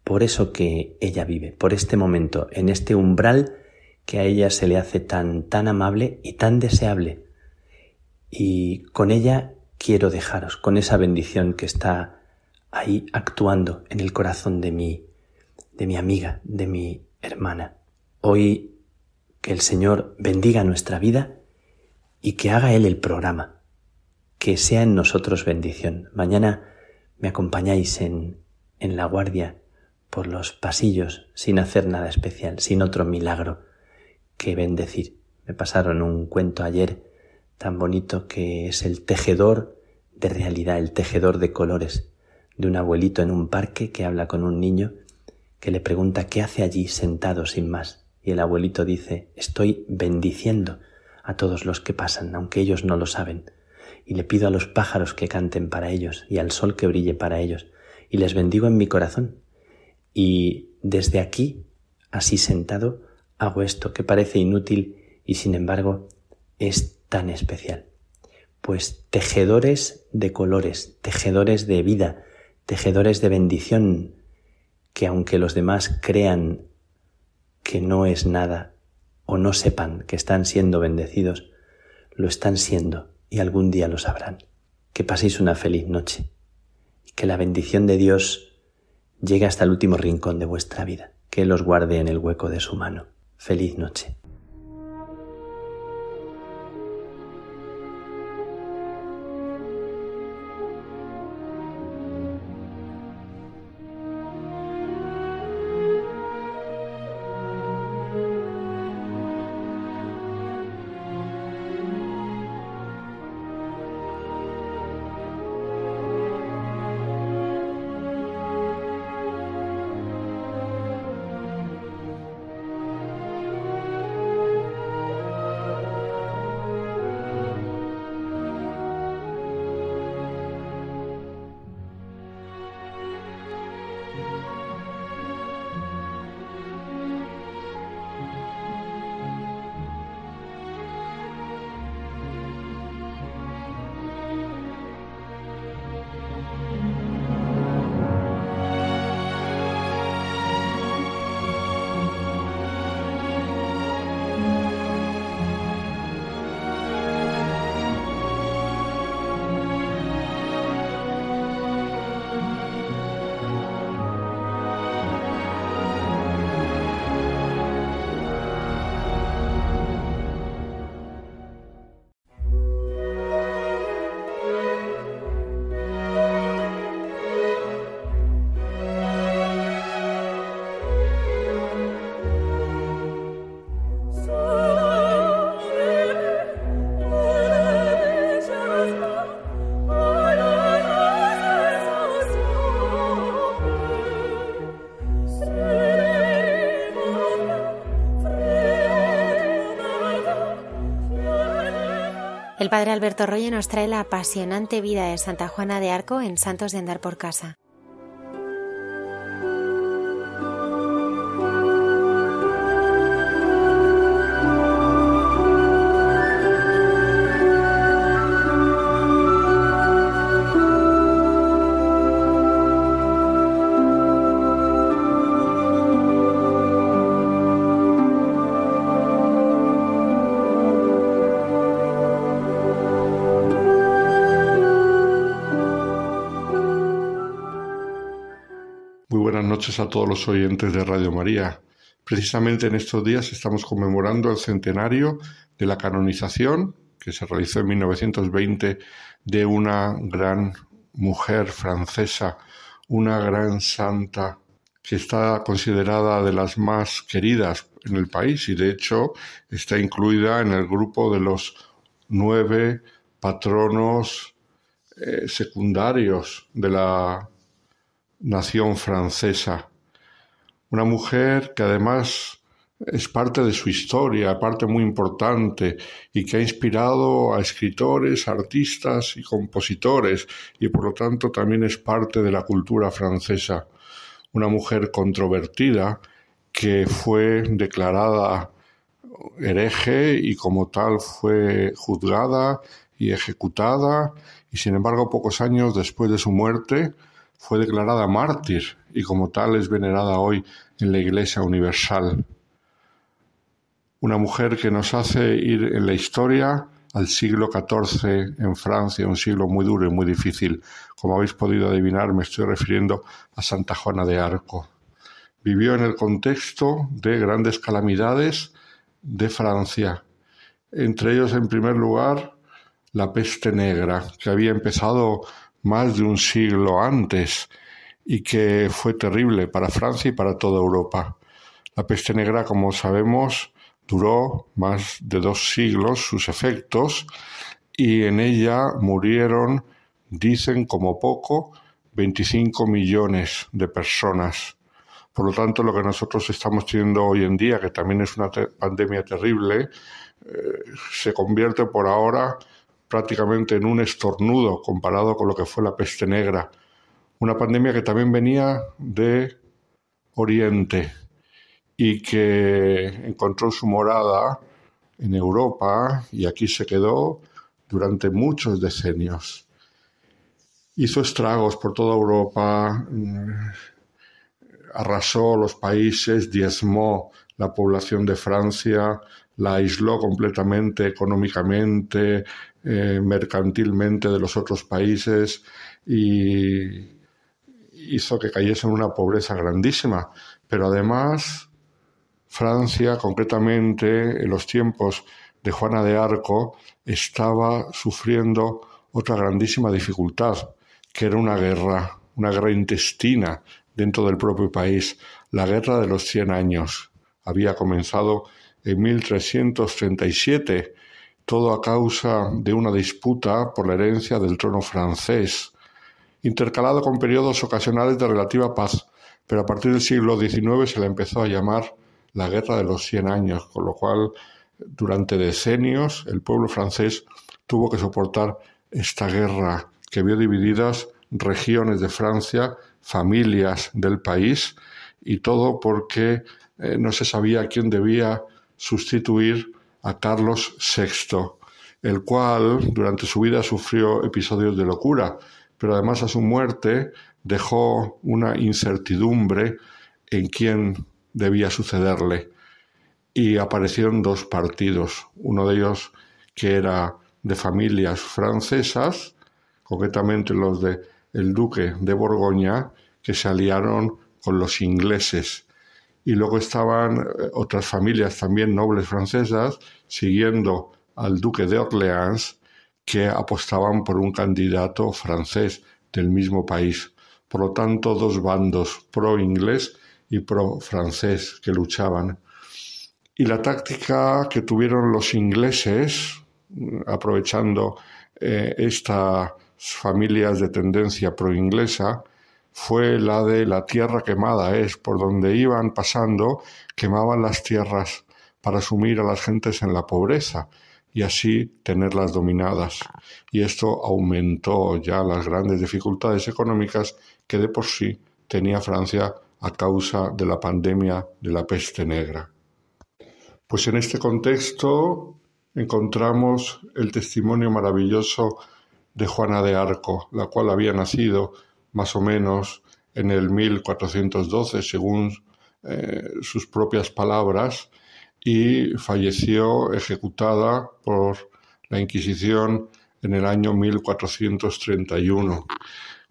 por eso que ella vive, por este momento, en este umbral que a ella se le hace tan, tan amable y tan deseable. Y con ella quiero dejaros, con esa bendición que está ahí actuando en el corazón de mi, de mi amiga, de mi hermana. Hoy que el Señor bendiga nuestra vida y que haga Él el programa que sea en nosotros bendición. Mañana me acompañáis en, en la guardia por los pasillos sin hacer nada especial, sin otro milagro que bendecir. Me pasaron un cuento ayer tan bonito que es el tejedor de realidad, el tejedor de colores, de un abuelito en un parque que habla con un niño que le pregunta qué hace allí sentado sin más. Y el abuelito dice, estoy bendiciendo a todos los que pasan, aunque ellos no lo saben y le pido a los pájaros que canten para ellos y al sol que brille para ellos, y les bendigo en mi corazón. Y desde aquí, así sentado, hago esto que parece inútil y sin embargo es tan especial. Pues tejedores de colores, tejedores de vida, tejedores de bendición, que aunque los demás crean que no es nada o no sepan que están siendo bendecidos, lo están siendo y algún día lo sabrán. Que paséis una feliz noche y que la bendición de Dios llegue hasta el último rincón de vuestra vida, que Él os guarde en el hueco de su mano. Feliz noche. El padre Alberto Royo nos trae la apasionante vida de Santa Juana de Arco en Santos de Andar por Casa. A todos los oyentes de Radio María. Precisamente en estos días estamos conmemorando el centenario de la canonización que se realizó en 1920 de una gran mujer francesa, una gran santa que está considerada de las más queridas en el país y de hecho está incluida en el grupo de los nueve patronos eh, secundarios de la nación francesa. Una mujer que además es parte de su historia, parte muy importante y que ha inspirado a escritores, artistas y compositores y por lo tanto también es parte de la cultura francesa. Una mujer controvertida que fue declarada hereje y como tal fue juzgada y ejecutada y sin embargo pocos años después de su muerte fue declarada mártir y como tal es venerada hoy en la Iglesia Universal. Una mujer que nos hace ir en la historia al siglo XIV en Francia, un siglo muy duro y muy difícil. Como habéis podido adivinar, me estoy refiriendo a Santa Juana de Arco. Vivió en el contexto de grandes calamidades de Francia, entre ellos, en primer lugar, la peste negra, que había empezado más de un siglo antes y que fue terrible para Francia y para toda Europa. La peste negra, como sabemos, duró más de dos siglos sus efectos y en ella murieron, dicen como poco, 25 millones de personas. Por lo tanto, lo que nosotros estamos teniendo hoy en día, que también es una pandemia terrible, eh, se convierte por ahora prácticamente en un estornudo comparado con lo que fue la peste negra. Una pandemia que también venía de Oriente y que encontró su morada en Europa y aquí se quedó durante muchos decenios. Hizo estragos por toda Europa, mm, arrasó los países, diezmó la población de Francia, la aisló completamente económicamente, eh, mercantilmente de los otros países y hizo que cayese en una pobreza grandísima. Pero además, Francia, concretamente en los tiempos de Juana de Arco, estaba sufriendo otra grandísima dificultad, que era una guerra, una guerra intestina dentro del propio país, la guerra de los cien años. Había comenzado en 1337, todo a causa de una disputa por la herencia del trono francés, intercalado con periodos ocasionales de relativa paz, pero a partir del siglo XIX se le empezó a llamar la Guerra de los Cien Años, con lo cual durante decenios el pueblo francés tuvo que soportar esta guerra que vio divididas regiones de Francia, familias del país, y todo porque eh, no se sabía quién debía sustituir a Carlos VI, el cual durante su vida sufrió episodios de locura, pero además a su muerte dejó una incertidumbre en quién debía sucederle. Y aparecieron dos partidos, uno de ellos que era de familias francesas, concretamente los de el duque de Borgoña, que se aliaron con los ingleses y luego estaban eh, otras familias también nobles francesas siguiendo al duque de Orleans que apostaban por un candidato francés del mismo país. Por lo tanto, dos bandos pro inglés y pro francés que luchaban. Y la táctica que tuvieron los ingleses, aprovechando eh, estas familias de tendencia pro inglesa, fue la de la tierra quemada, es por donde iban pasando, quemaban las tierras para sumir a las gentes en la pobreza. y así tenerlas dominadas. Y esto aumentó ya las grandes dificultades económicas que de por sí tenía Francia a causa de la pandemia de la peste negra. Pues en este contexto encontramos el testimonio maravilloso de Juana de Arco, la cual había nacido más o menos en el 1412, según eh, sus propias palabras, y falleció ejecutada por la Inquisición en el año 1431.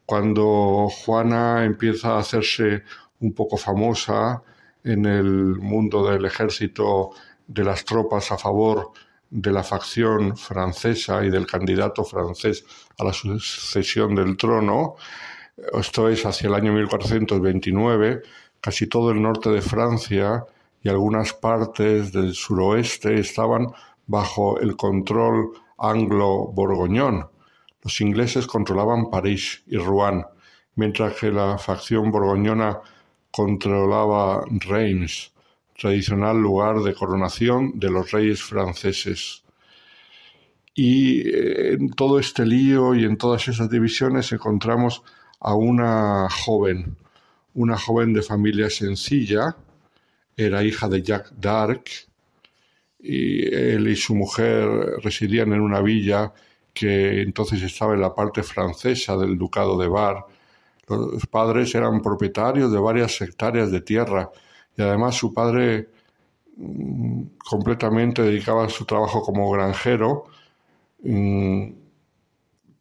Cuando Juana empieza a hacerse un poco famosa en el mundo del ejército de las tropas a favor de la facción francesa y del candidato francés a la sucesión del trono, esto es hacia el año 1429, casi todo el norte de Francia y algunas partes del suroeste estaban bajo el control anglo-borgoñón. Los ingleses controlaban París y Rouen, mientras que la facción borgoñona controlaba Reims, tradicional lugar de coronación de los reyes franceses. Y eh, en todo este lío y en todas esas divisiones encontramos a una joven, una joven de familia sencilla, era hija de Jacques d'Arc, y él y su mujer residían en una villa que entonces estaba en la parte francesa del ducado de Bar. Los padres eran propietarios de varias hectáreas de tierra y además su padre mm, completamente dedicaba su trabajo como granjero mm,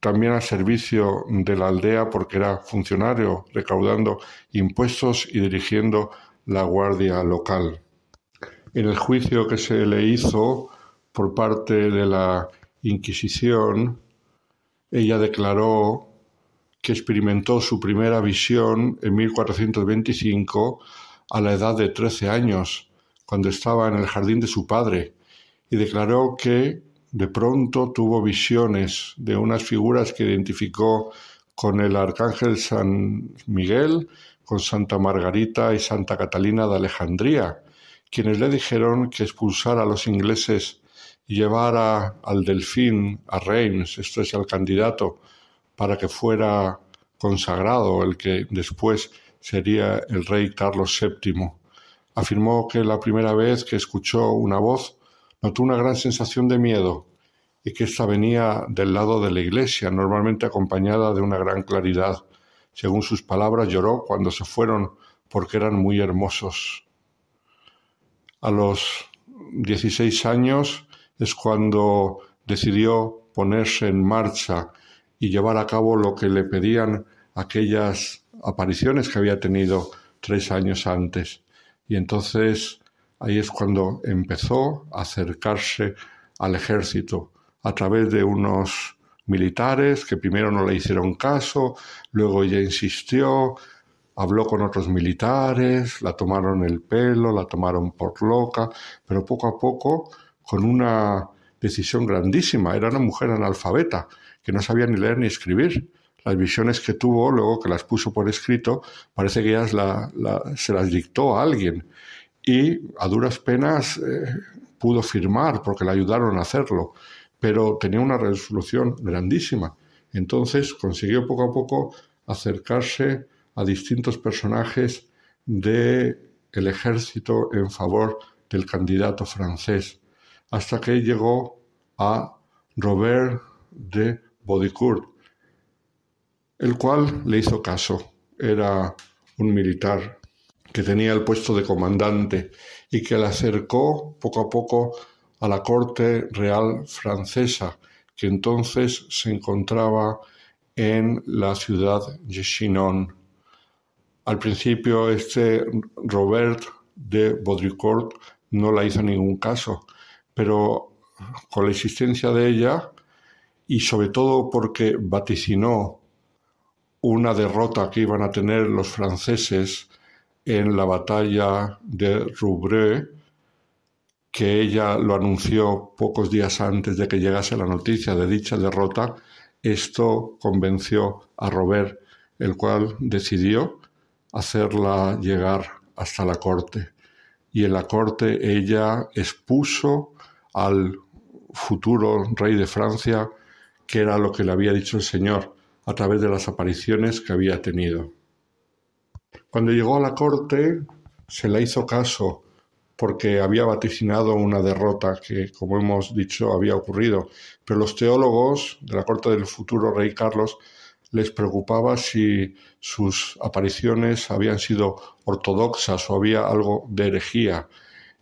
también al servicio de la aldea porque era funcionario, recaudando impuestos y dirigiendo la guardia local. En el juicio que se le hizo por parte de la Inquisición, ella declaró que experimentó su primera visión en 1425 a la edad de 13 años, cuando estaba en el jardín de su padre, y declaró que de pronto tuvo visiones de unas figuras que identificó con el arcángel San Miguel, con Santa Margarita y Santa Catalina de Alejandría, quienes le dijeron que expulsara a los ingleses y llevara al delfín a Reims, esto es al candidato, para que fuera consagrado, el que después sería el rey Carlos VII. Afirmó que la primera vez que escuchó una voz notó una gran sensación de miedo y que ésta venía del lado de la iglesia, normalmente acompañada de una gran claridad. Según sus palabras, lloró cuando se fueron porque eran muy hermosos. A los 16 años es cuando decidió ponerse en marcha y llevar a cabo lo que le pedían aquellas apariciones que había tenido tres años antes. Y entonces ahí es cuando empezó a acercarse al ejército a través de unos militares que primero no le hicieron caso, luego ella insistió, habló con otros militares, la tomaron el pelo, la tomaron por loca, pero poco a poco, con una decisión grandísima, era una mujer analfabeta, que no sabía ni leer ni escribir. Las visiones que tuvo, luego que las puso por escrito, parece que ellas se las dictó a alguien. Y a duras penas eh, pudo firmar porque le ayudaron a hacerlo pero tenía una resolución grandísima. Entonces consiguió poco a poco acercarse a distintos personajes del el ejército en favor del candidato francés, hasta que llegó a Robert de Baudicourt, el cual le hizo caso. Era un militar que tenía el puesto de comandante y que le acercó poco a poco a la corte real francesa, que entonces se encontraba en la ciudad de Chinon. Al principio este Robert de Baudricourt no la hizo ningún caso, pero con la existencia de ella y sobre todo porque vaticinó una derrota que iban a tener los franceses en la batalla de Roubreux, que ella lo anunció pocos días antes de que llegase la noticia de dicha derrota, esto convenció a Robert, el cual decidió hacerla llegar hasta la corte. Y en la corte ella expuso al futuro rey de Francia, que era lo que le había dicho el Señor a través de las apariciones que había tenido. Cuando llegó a la corte, se le hizo caso porque había vaticinado una derrota que, como hemos dicho, había ocurrido. Pero los teólogos de la corte del futuro rey Carlos les preocupaba si sus apariciones habían sido ortodoxas o había algo de herejía.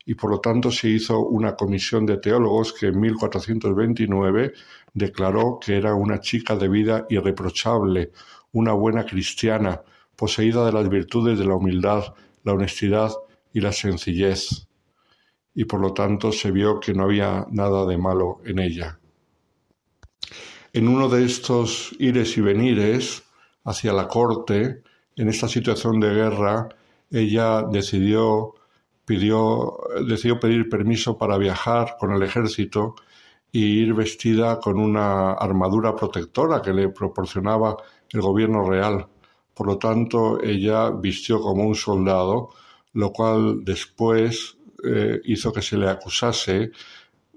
Y por lo tanto se hizo una comisión de teólogos que en 1429 declaró que era una chica de vida irreprochable, una buena cristiana, poseída de las virtudes de la humildad, la honestidad y la sencillez, y por lo tanto se vio que no había nada de malo en ella. En uno de estos ires y venires hacia la corte, en esta situación de guerra, ella decidió, pidió, decidió pedir permiso para viajar con el ejército y ir vestida con una armadura protectora que le proporcionaba el gobierno real. Por lo tanto, ella vistió como un soldado, lo cual después eh, hizo que se le acusase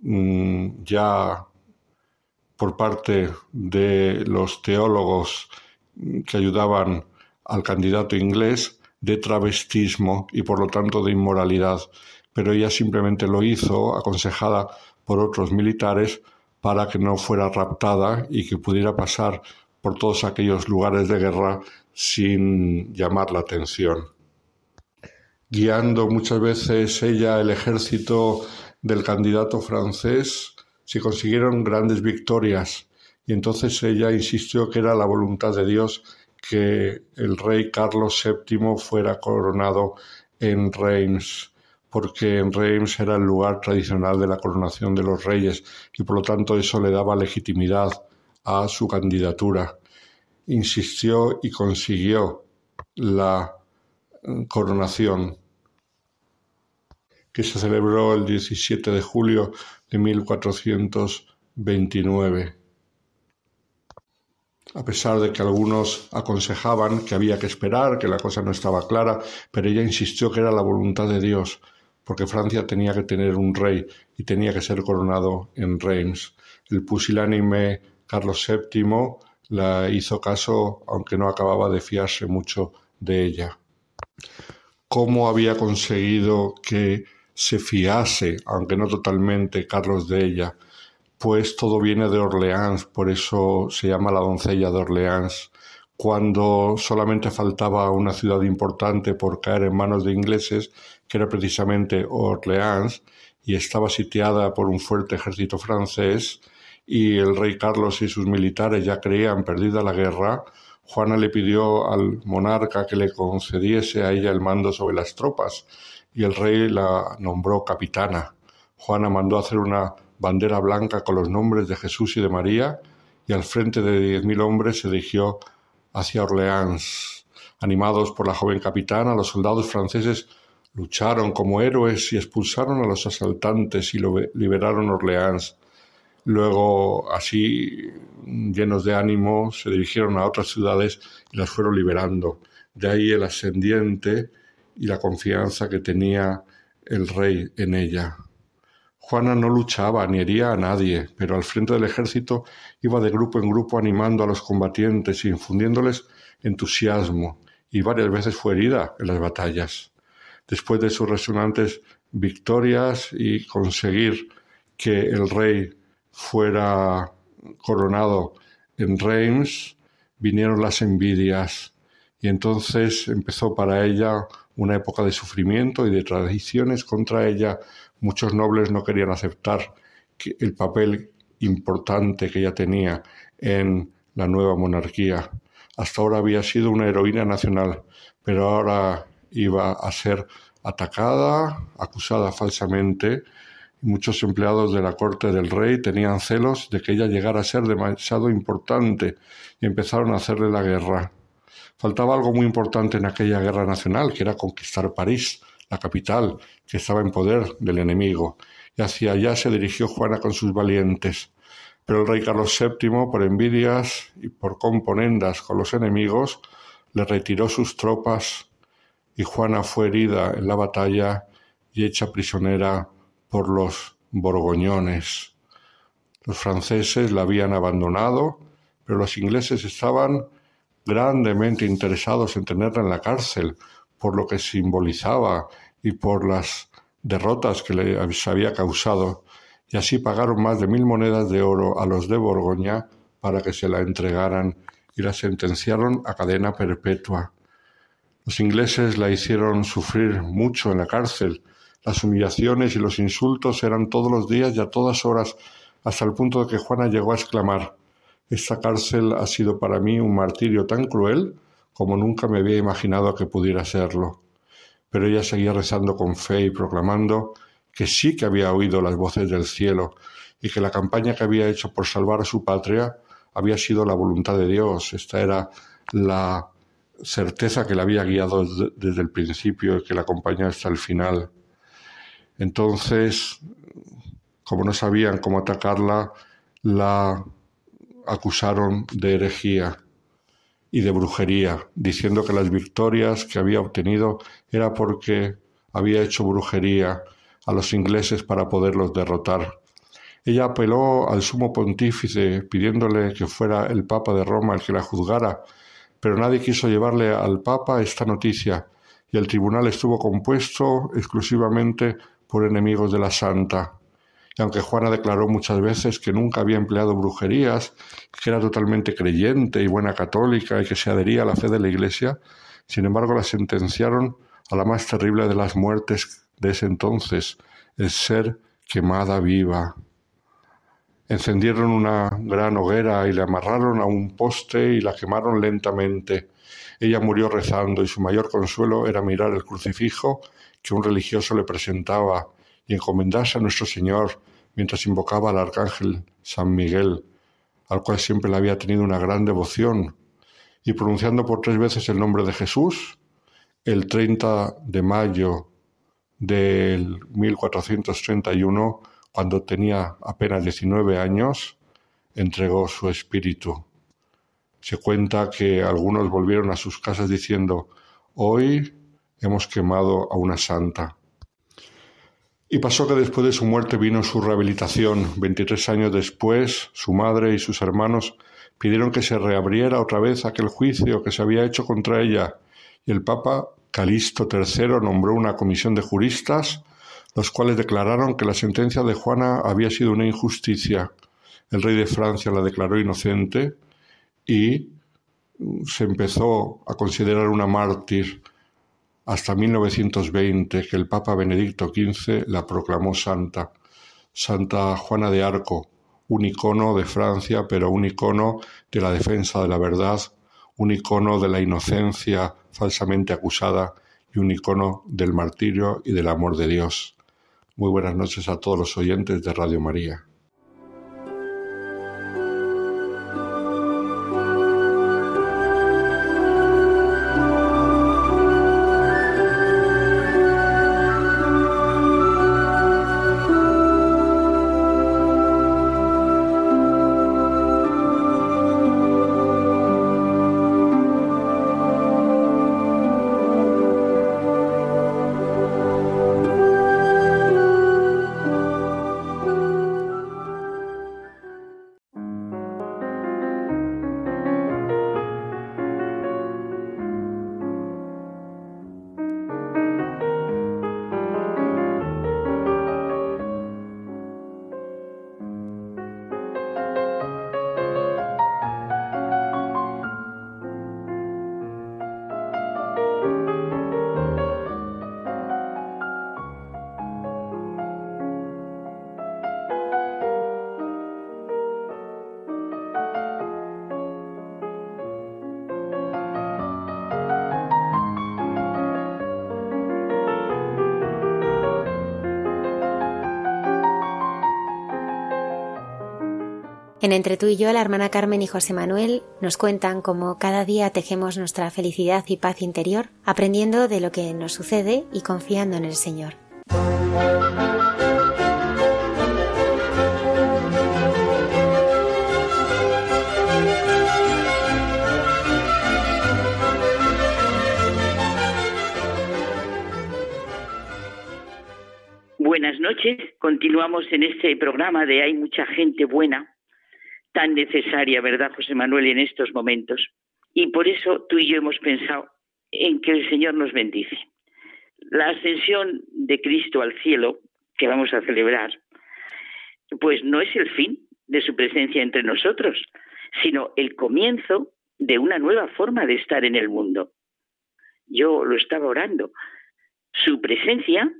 mm, ya por parte de los teólogos que ayudaban al candidato inglés de travestismo y por lo tanto de inmoralidad, pero ella simplemente lo hizo aconsejada por otros militares para que no fuera raptada y que pudiera pasar por todos aquellos lugares de guerra sin llamar la atención. Guiando muchas veces ella el ejército del candidato francés, se consiguieron grandes victorias y entonces ella insistió que era la voluntad de Dios que el rey Carlos VII fuera coronado en Reims porque en Reims era el lugar tradicional de la coronación de los reyes y por lo tanto eso le daba legitimidad a su candidatura. Insistió y consiguió la coronación que se celebró el 17 de julio de 1429. A pesar de que algunos aconsejaban que había que esperar, que la cosa no estaba clara, pero ella insistió que era la voluntad de Dios porque Francia tenía que tener un rey y tenía que ser coronado en Reims. El pusilánime Carlos VII la hizo caso, aunque no acababa de fiarse mucho de ella. ¿Cómo había conseguido que se fiase, aunque no totalmente, Carlos de ella? Pues todo viene de Orleans, por eso se llama la doncella de Orleans cuando solamente faltaba una ciudad importante por caer en manos de ingleses, que era precisamente Orleans, y estaba sitiada por un fuerte ejército francés, y el rey Carlos y sus militares ya creían perdida la guerra, Juana le pidió al monarca que le concediese a ella el mando sobre las tropas, y el rey la nombró capitana. Juana mandó hacer una bandera blanca con los nombres de Jesús y de María, y al frente de diez mil hombres se dirigió hacia Orleans. Animados por la joven capitana, los soldados franceses lucharon como héroes y expulsaron a los asaltantes y liberaron Orleans. Luego, así, llenos de ánimo, se dirigieron a otras ciudades y las fueron liberando. De ahí el ascendiente y la confianza que tenía el rey en ella. Juana no luchaba ni hería a nadie, pero al frente del ejército iba de grupo en grupo animando a los combatientes y infundiéndoles entusiasmo, y varias veces fue herida en las batallas. Después de sus resonantes victorias y conseguir que el rey fuera coronado en Reims, vinieron las envidias, y entonces empezó para ella una época de sufrimiento y de tradiciones contra ella muchos nobles no querían aceptar el papel importante que ella tenía en la nueva monarquía. Hasta ahora había sido una heroína nacional, pero ahora iba a ser atacada, acusada falsamente. Muchos empleados de la corte del rey tenían celos de que ella llegara a ser demasiado importante y empezaron a hacerle la guerra. Faltaba algo muy importante en aquella guerra nacional, que era conquistar París, la capital, que estaba en poder del enemigo, y hacia allá se dirigió Juana con sus valientes. Pero el rey Carlos VII, por envidias y por componendas con los enemigos, le retiró sus tropas y Juana fue herida en la batalla y hecha prisionera por los borgoñones. Los franceses la habían abandonado, pero los ingleses estaban grandemente interesados en tenerla en la cárcel por lo que simbolizaba y por las derrotas que le había causado, y así pagaron más de mil monedas de oro a los de Borgoña para que se la entregaran y la sentenciaron a cadena perpetua. Los ingleses la hicieron sufrir mucho en la cárcel. Las humillaciones y los insultos eran todos los días y a todas horas, hasta el punto de que Juana llegó a exclamar Esta cárcel ha sido para mí un martirio tan cruel como nunca me había imaginado que pudiera serlo. Pero ella seguía rezando con fe y proclamando que sí que había oído las voces del cielo y que la campaña que había hecho por salvar a su patria había sido la voluntad de Dios. Esta era la certeza que la había guiado desde el principio y que la acompañó hasta el final. Entonces, como no sabían cómo atacarla, la acusaron de herejía y de brujería, diciendo que las victorias que había obtenido era porque había hecho brujería a los ingleses para poderlos derrotar. Ella apeló al sumo pontífice pidiéndole que fuera el Papa de Roma el que la juzgara, pero nadie quiso llevarle al Papa esta noticia, y el tribunal estuvo compuesto exclusivamente por enemigos de la Santa. Y aunque Juana declaró muchas veces que nunca había empleado brujerías, que era totalmente creyente y buena católica y que se adhería a la fe de la Iglesia, sin embargo la sentenciaron a la más terrible de las muertes de ese entonces, el ser quemada viva. Encendieron una gran hoguera y le amarraron a un poste y la quemaron lentamente. Ella murió rezando y su mayor consuelo era mirar el crucifijo que un religioso le presentaba y encomendarse a nuestro Señor mientras invocaba al arcángel San Miguel, al cual siempre le había tenido una gran devoción, y pronunciando por tres veces el nombre de Jesús, el 30 de mayo del 1431 cuando tenía apenas 19 años, entregó su espíritu. Se cuenta que algunos volvieron a sus casas diciendo, hoy hemos quemado a una santa. Y pasó que después de su muerte vino su rehabilitación. 23 años después, su madre y sus hermanos pidieron que se reabriera otra vez aquel juicio que se había hecho contra ella, y el Papa Calixto III nombró una comisión de juristas los cuales declararon que la sentencia de Juana había sido una injusticia. El rey de Francia la declaró inocente y se empezó a considerar una mártir hasta 1920 que el Papa Benedicto XV la proclamó santa. Santa Juana de Arco, un icono de Francia, pero un icono de la defensa de la verdad, un icono de la inocencia falsamente acusada y un icono del martirio y del amor de Dios. Muy buenas noches a todos los oyentes de Radio María. Entre tú y yo, la hermana Carmen y José Manuel nos cuentan cómo cada día tejemos nuestra felicidad y paz interior, aprendiendo de lo que nos sucede y confiando en el Señor. Buenas noches Continuamos en este programa de Hay mucha gente buena, tan necesaria, ¿verdad, José Manuel, en estos momentos? Y por eso tú y yo hemos pensado en que el Señor nos bendice. La ascensión de Cristo al cielo, que vamos a celebrar, pues no es el fin de su presencia entre nosotros, sino el comienzo de una nueva forma de estar en el mundo. Yo lo estaba orando. Su presencia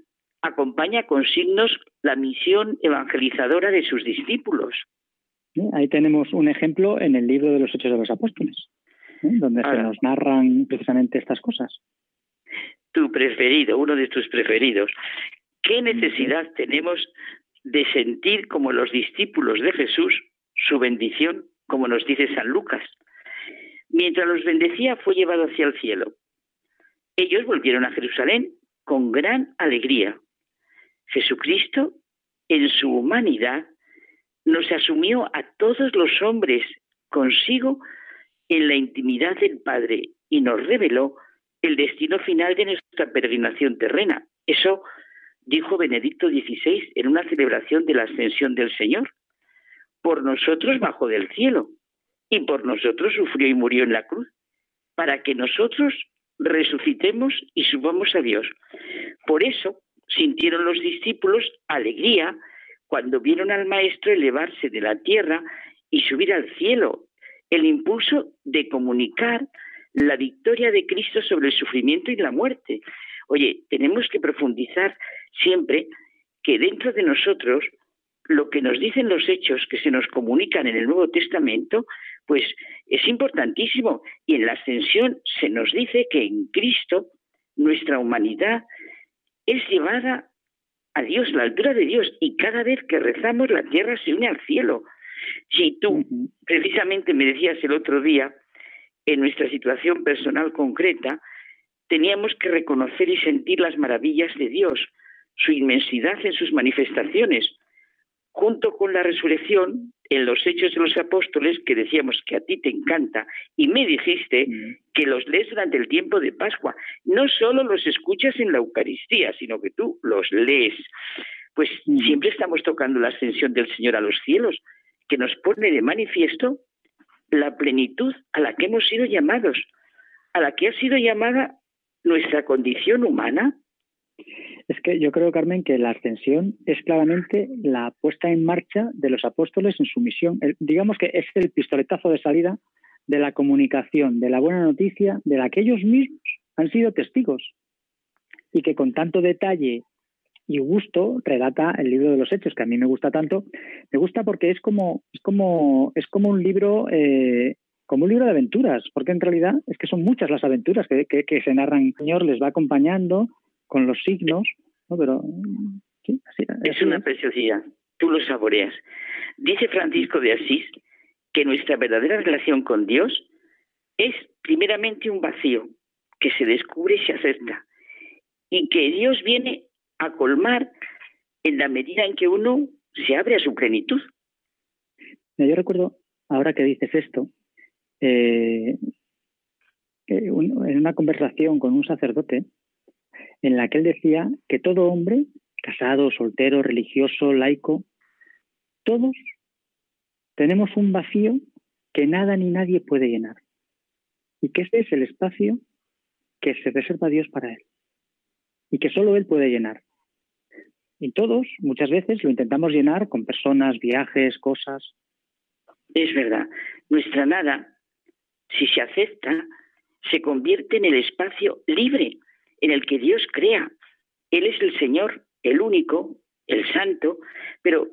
acompaña con signos la misión evangelizadora de sus discípulos. Ahí tenemos un ejemplo en el libro de los Hechos de los Apóstoles, donde se nos narran precisamente estas cosas. Tu preferido, uno de tus preferidos. ¿Qué necesidad tenemos de sentir como los discípulos de Jesús su bendición, como nos dice San Lucas? Mientras los bendecía fue llevado hacia el cielo. Ellos volvieron a Jerusalén con gran alegría Jesucristo, en su humanidad, nos asumió a todos los hombres consigo en la intimidad del Padre y nos reveló el destino final de nuestra peregrinación terrena. Eso dijo Benedicto XVI en una celebración de la ascensión del Señor. Por nosotros bajó del cielo y por nosotros sufrió y murió en la cruz, para que nosotros resucitemos y subamos a Dios. Por eso, sintieron los discípulos alegría cuando vieron al Maestro elevarse de la tierra y subir al cielo, el impulso de comunicar la victoria de Cristo sobre el sufrimiento y la muerte. Oye, tenemos que profundizar siempre que dentro de nosotros lo que nos dicen los hechos que se nos comunican en el Nuevo Testamento, pues es importantísimo. Y en la ascensión se nos dice que en Cristo nuestra humanidad es llevada a Dios, la altura de Dios, y cada vez que rezamos la tierra se une al cielo. Si tú precisamente me decías el otro día, en nuestra situación personal concreta, teníamos que reconocer y sentir las maravillas de Dios, su inmensidad en sus manifestaciones, junto con la resurrección, en los Hechos de los Apóstoles, que decíamos que a ti te encanta, y me dijiste que los lees durante el tiempo de Pascua. No solo los escuchas en la Eucaristía, sino que tú los lees. Pues siempre estamos tocando la ascensión del Señor a los cielos, que nos pone de manifiesto la plenitud a la que hemos sido llamados, a la que ha sido llamada nuestra condición humana. Es que yo creo, Carmen, que la ascensión es claramente la puesta en marcha de los apóstoles en su misión. digamos que es el pistoletazo de salida de la comunicación, de la buena noticia, de la que ellos mismos han sido testigos y que con tanto detalle y gusto relata el libro de los hechos que a mí me gusta tanto me gusta porque es como es como es como un libro eh, como un libro de aventuras porque en realidad es que son muchas las aventuras que, que, que se narran el señor les va acompañando con los signos, ¿no? Pero sí, es una preciosidad, tú lo saboreas. Dice Francisco de Asís que nuestra verdadera relación con Dios es primeramente un vacío que se descubre y se acepta y que Dios viene a colmar en la medida en que uno se abre a su plenitud. Yo recuerdo, ahora que dices esto, eh, en una conversación con un sacerdote, en la que él decía que todo hombre, casado, soltero, religioso, laico, todos tenemos un vacío que nada ni nadie puede llenar. Y que ese es el espacio que se reserva Dios para él. Y que solo él puede llenar. Y todos, muchas veces, lo intentamos llenar con personas, viajes, cosas. Es verdad. Nuestra nada, si se acepta, se convierte en el espacio libre en el que Dios crea. Él es el Señor, el único, el santo, pero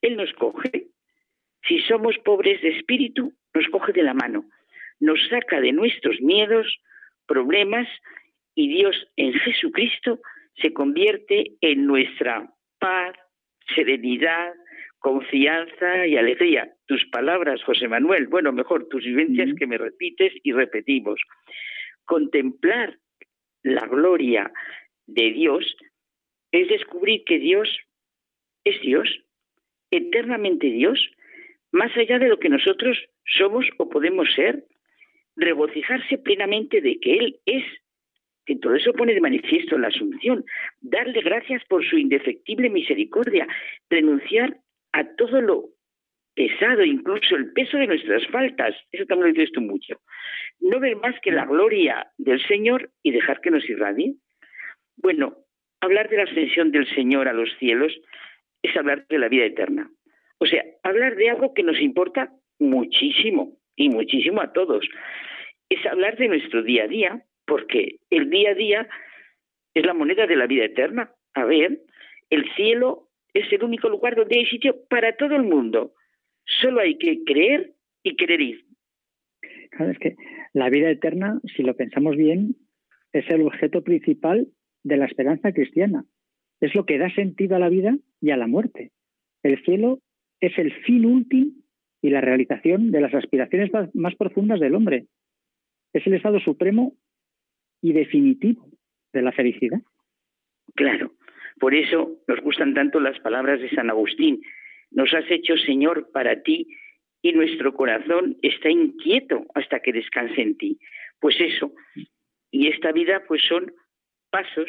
Él nos coge. Si somos pobres de espíritu, nos coge de la mano, nos saca de nuestros miedos, problemas, y Dios en Jesucristo se convierte en nuestra paz, serenidad, confianza y alegría. Tus palabras, José Manuel, bueno, mejor tus vivencias que me repites y repetimos. Contemplar la gloria de Dios es descubrir que Dios es Dios, eternamente Dios, más allá de lo que nosotros somos o podemos ser, regocijarse plenamente de que Él es. Que todo eso pone de manifiesto la Asunción, darle gracias por su indefectible misericordia, renunciar a todo lo pesado, incluso el peso de nuestras faltas, eso también lo dices tú mucho, no ver más que la gloria del Señor y dejar que nos irradie. Bueno, hablar de la ascensión del Señor a los cielos es hablar de la vida eterna. O sea, hablar de algo que nos importa muchísimo y muchísimo a todos. Es hablar de nuestro día a día, porque el día a día es la moneda de la vida eterna. A ver, el cielo es el único lugar donde hay sitio para todo el mundo. Solo hay que creer y querer ir. Claro, es que la vida eterna, si lo pensamos bien, es el objeto principal de la esperanza cristiana. Es lo que da sentido a la vida y a la muerte. El cielo es el fin último y la realización de las aspiraciones más profundas del hombre. Es el estado supremo y definitivo de la felicidad. Claro, por eso nos gustan tanto las palabras de San Agustín. Nos has hecho Señor para ti y nuestro corazón está inquieto hasta que descanse en ti. Pues eso, y esta vida pues son pasos,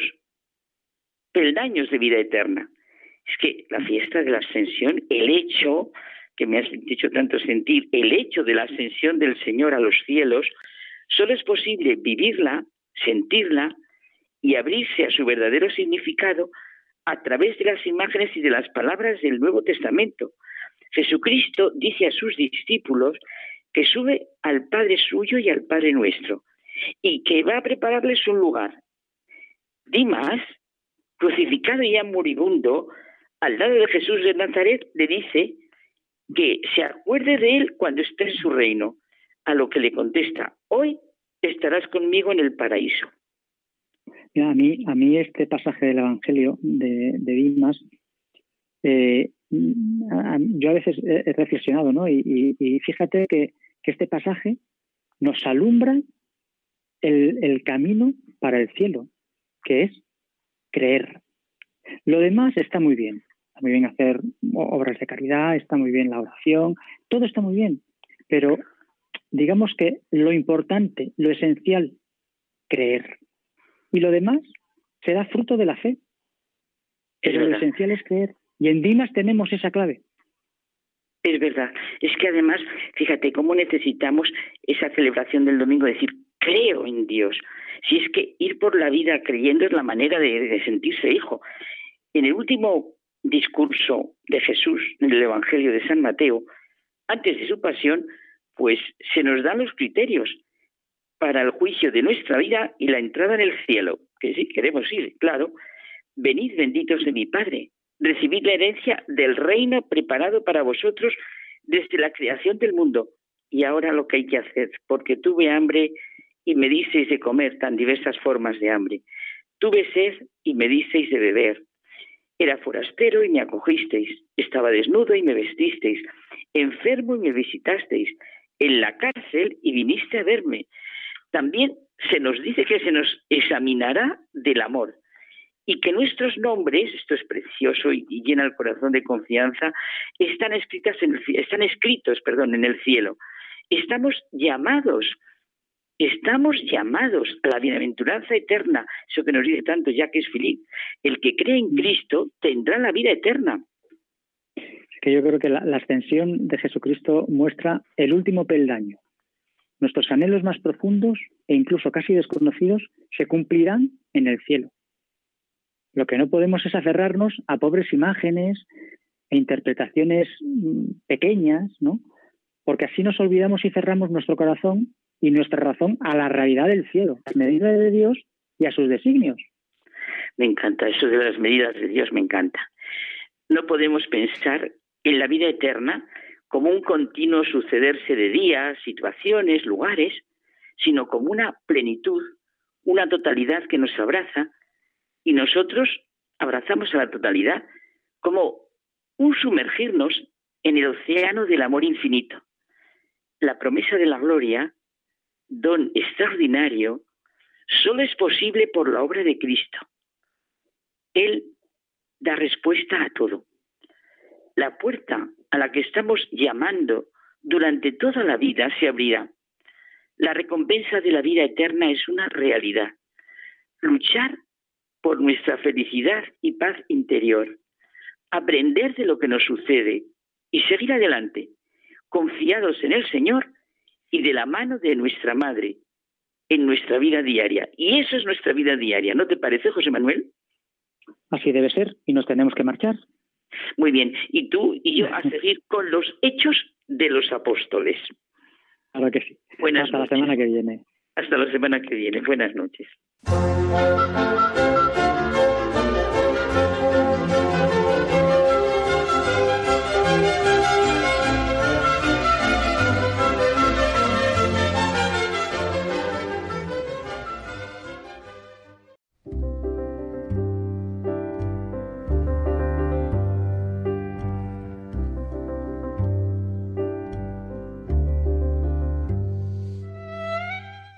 peldaños de vida eterna. Es que la fiesta de la ascensión, el hecho que me has hecho tanto sentir, el hecho de la ascensión del Señor a los cielos, solo es posible vivirla, sentirla y abrirse a su verdadero significado a través de las imágenes y de las palabras del Nuevo Testamento. Jesucristo dice a sus discípulos que sube al Padre suyo y al Padre nuestro y que va a prepararles un lugar. Dimas, crucificado y ya moribundo, al lado de Jesús de Nazaret, le dice que se acuerde de él cuando esté en su reino, a lo que le contesta, hoy estarás conmigo en el paraíso. A mí, a mí este pasaje del Evangelio de, Dimas, eh, yo a veces he reflexionado, ¿no? Y, fíjate que, este pasaje nos alumbra el camino para el cielo, que es creer. Lo demás está muy bien. Está muy bien hacer obras de caridad, está muy bien la oración, todo está muy bien. Pero digamos que lo importante, lo esencial, creer. Y lo demás será fruto de la fe. Pero lo esencial es creer. Y en Dimas tenemos esa clave. Es verdad. Es que además, fíjate cómo necesitamos esa celebración del domingo, decir, creo en Dios. Si es que ir por la vida creyendo es la manera de, sentirse hijo. En el último discurso de Jesús en el Evangelio de San Mateo, antes de su pasión, pues se nos dan los criterios para el juicio de nuestra vida y la entrada en el cielo, que sí queremos ir, claro. Venid benditos de mi Padre, recibid la herencia del reino preparado para vosotros desde la creación del mundo. Y ahora lo que hay que hacer, porque tuve hambre y me disteis de comer tan diversas formas de hambre. Tuve sed y me disteis de beber. Era forastero y me acogisteis. Estaba desnudo y me vestisteis. Enfermo y me visitasteis. En la cárcel y viniste a verme. También se nos dice que se nos examinará del amor y que nuestros nombres, esto es precioso y, llena el corazón de confianza, están, escritas en están escritos en el cielo. Estamos llamados Estamos llamados a la bienaventuranza eterna, eso que nos dice tanto Jacques Philippe. El que cree en Cristo tendrá la vida eterna. Que yo creo que la, ascensión de Jesucristo muestra el último peldaño. Nuestros anhelos más profundos e incluso casi desconocidos se cumplirán en el cielo. Lo que no podemos es aferrarnos a pobres imágenes e interpretaciones mm, pequeñas, ¿no? Porque así nos olvidamos y cerramos nuestro corazón y nuestra razón a la realidad del cielo, a las medidas de Dios y a sus designios. Me encanta, eso de las medidas de Dios me encanta. No podemos pensar en la vida eterna como un continuo sucederse de días, situaciones, lugares, sino como una plenitud, una totalidad que nos abraza y nosotros abrazamos a la totalidad como un sumergirnos en el océano del amor infinito. La promesa de la gloria don extraordinario solo es posible por la obra de Cristo. Él da respuesta a todo. La puerta a la que estamos llamando durante toda la vida se abrirá. La recompensa de la vida eterna es una realidad. luchar por nuestra felicidad y paz interior, aprender de lo que nos sucede y seguir adelante, confiados en el Señor y de la mano de nuestra Madre en nuestra vida diaria. Y eso es nuestra vida diaria, ¿no te parece, José Manuel? Así debe ser, y nos tenemos que marchar. Muy bien, y tú y yo a seguir con los hechos de los apóstoles. Ahora que sí. Hasta la semana que viene. Hasta la semana que viene. Buenas noches.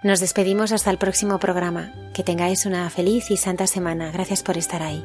Nos despedimos hasta el próximo programa. Que tengáis una feliz y santa semana. Gracias por estar ahí.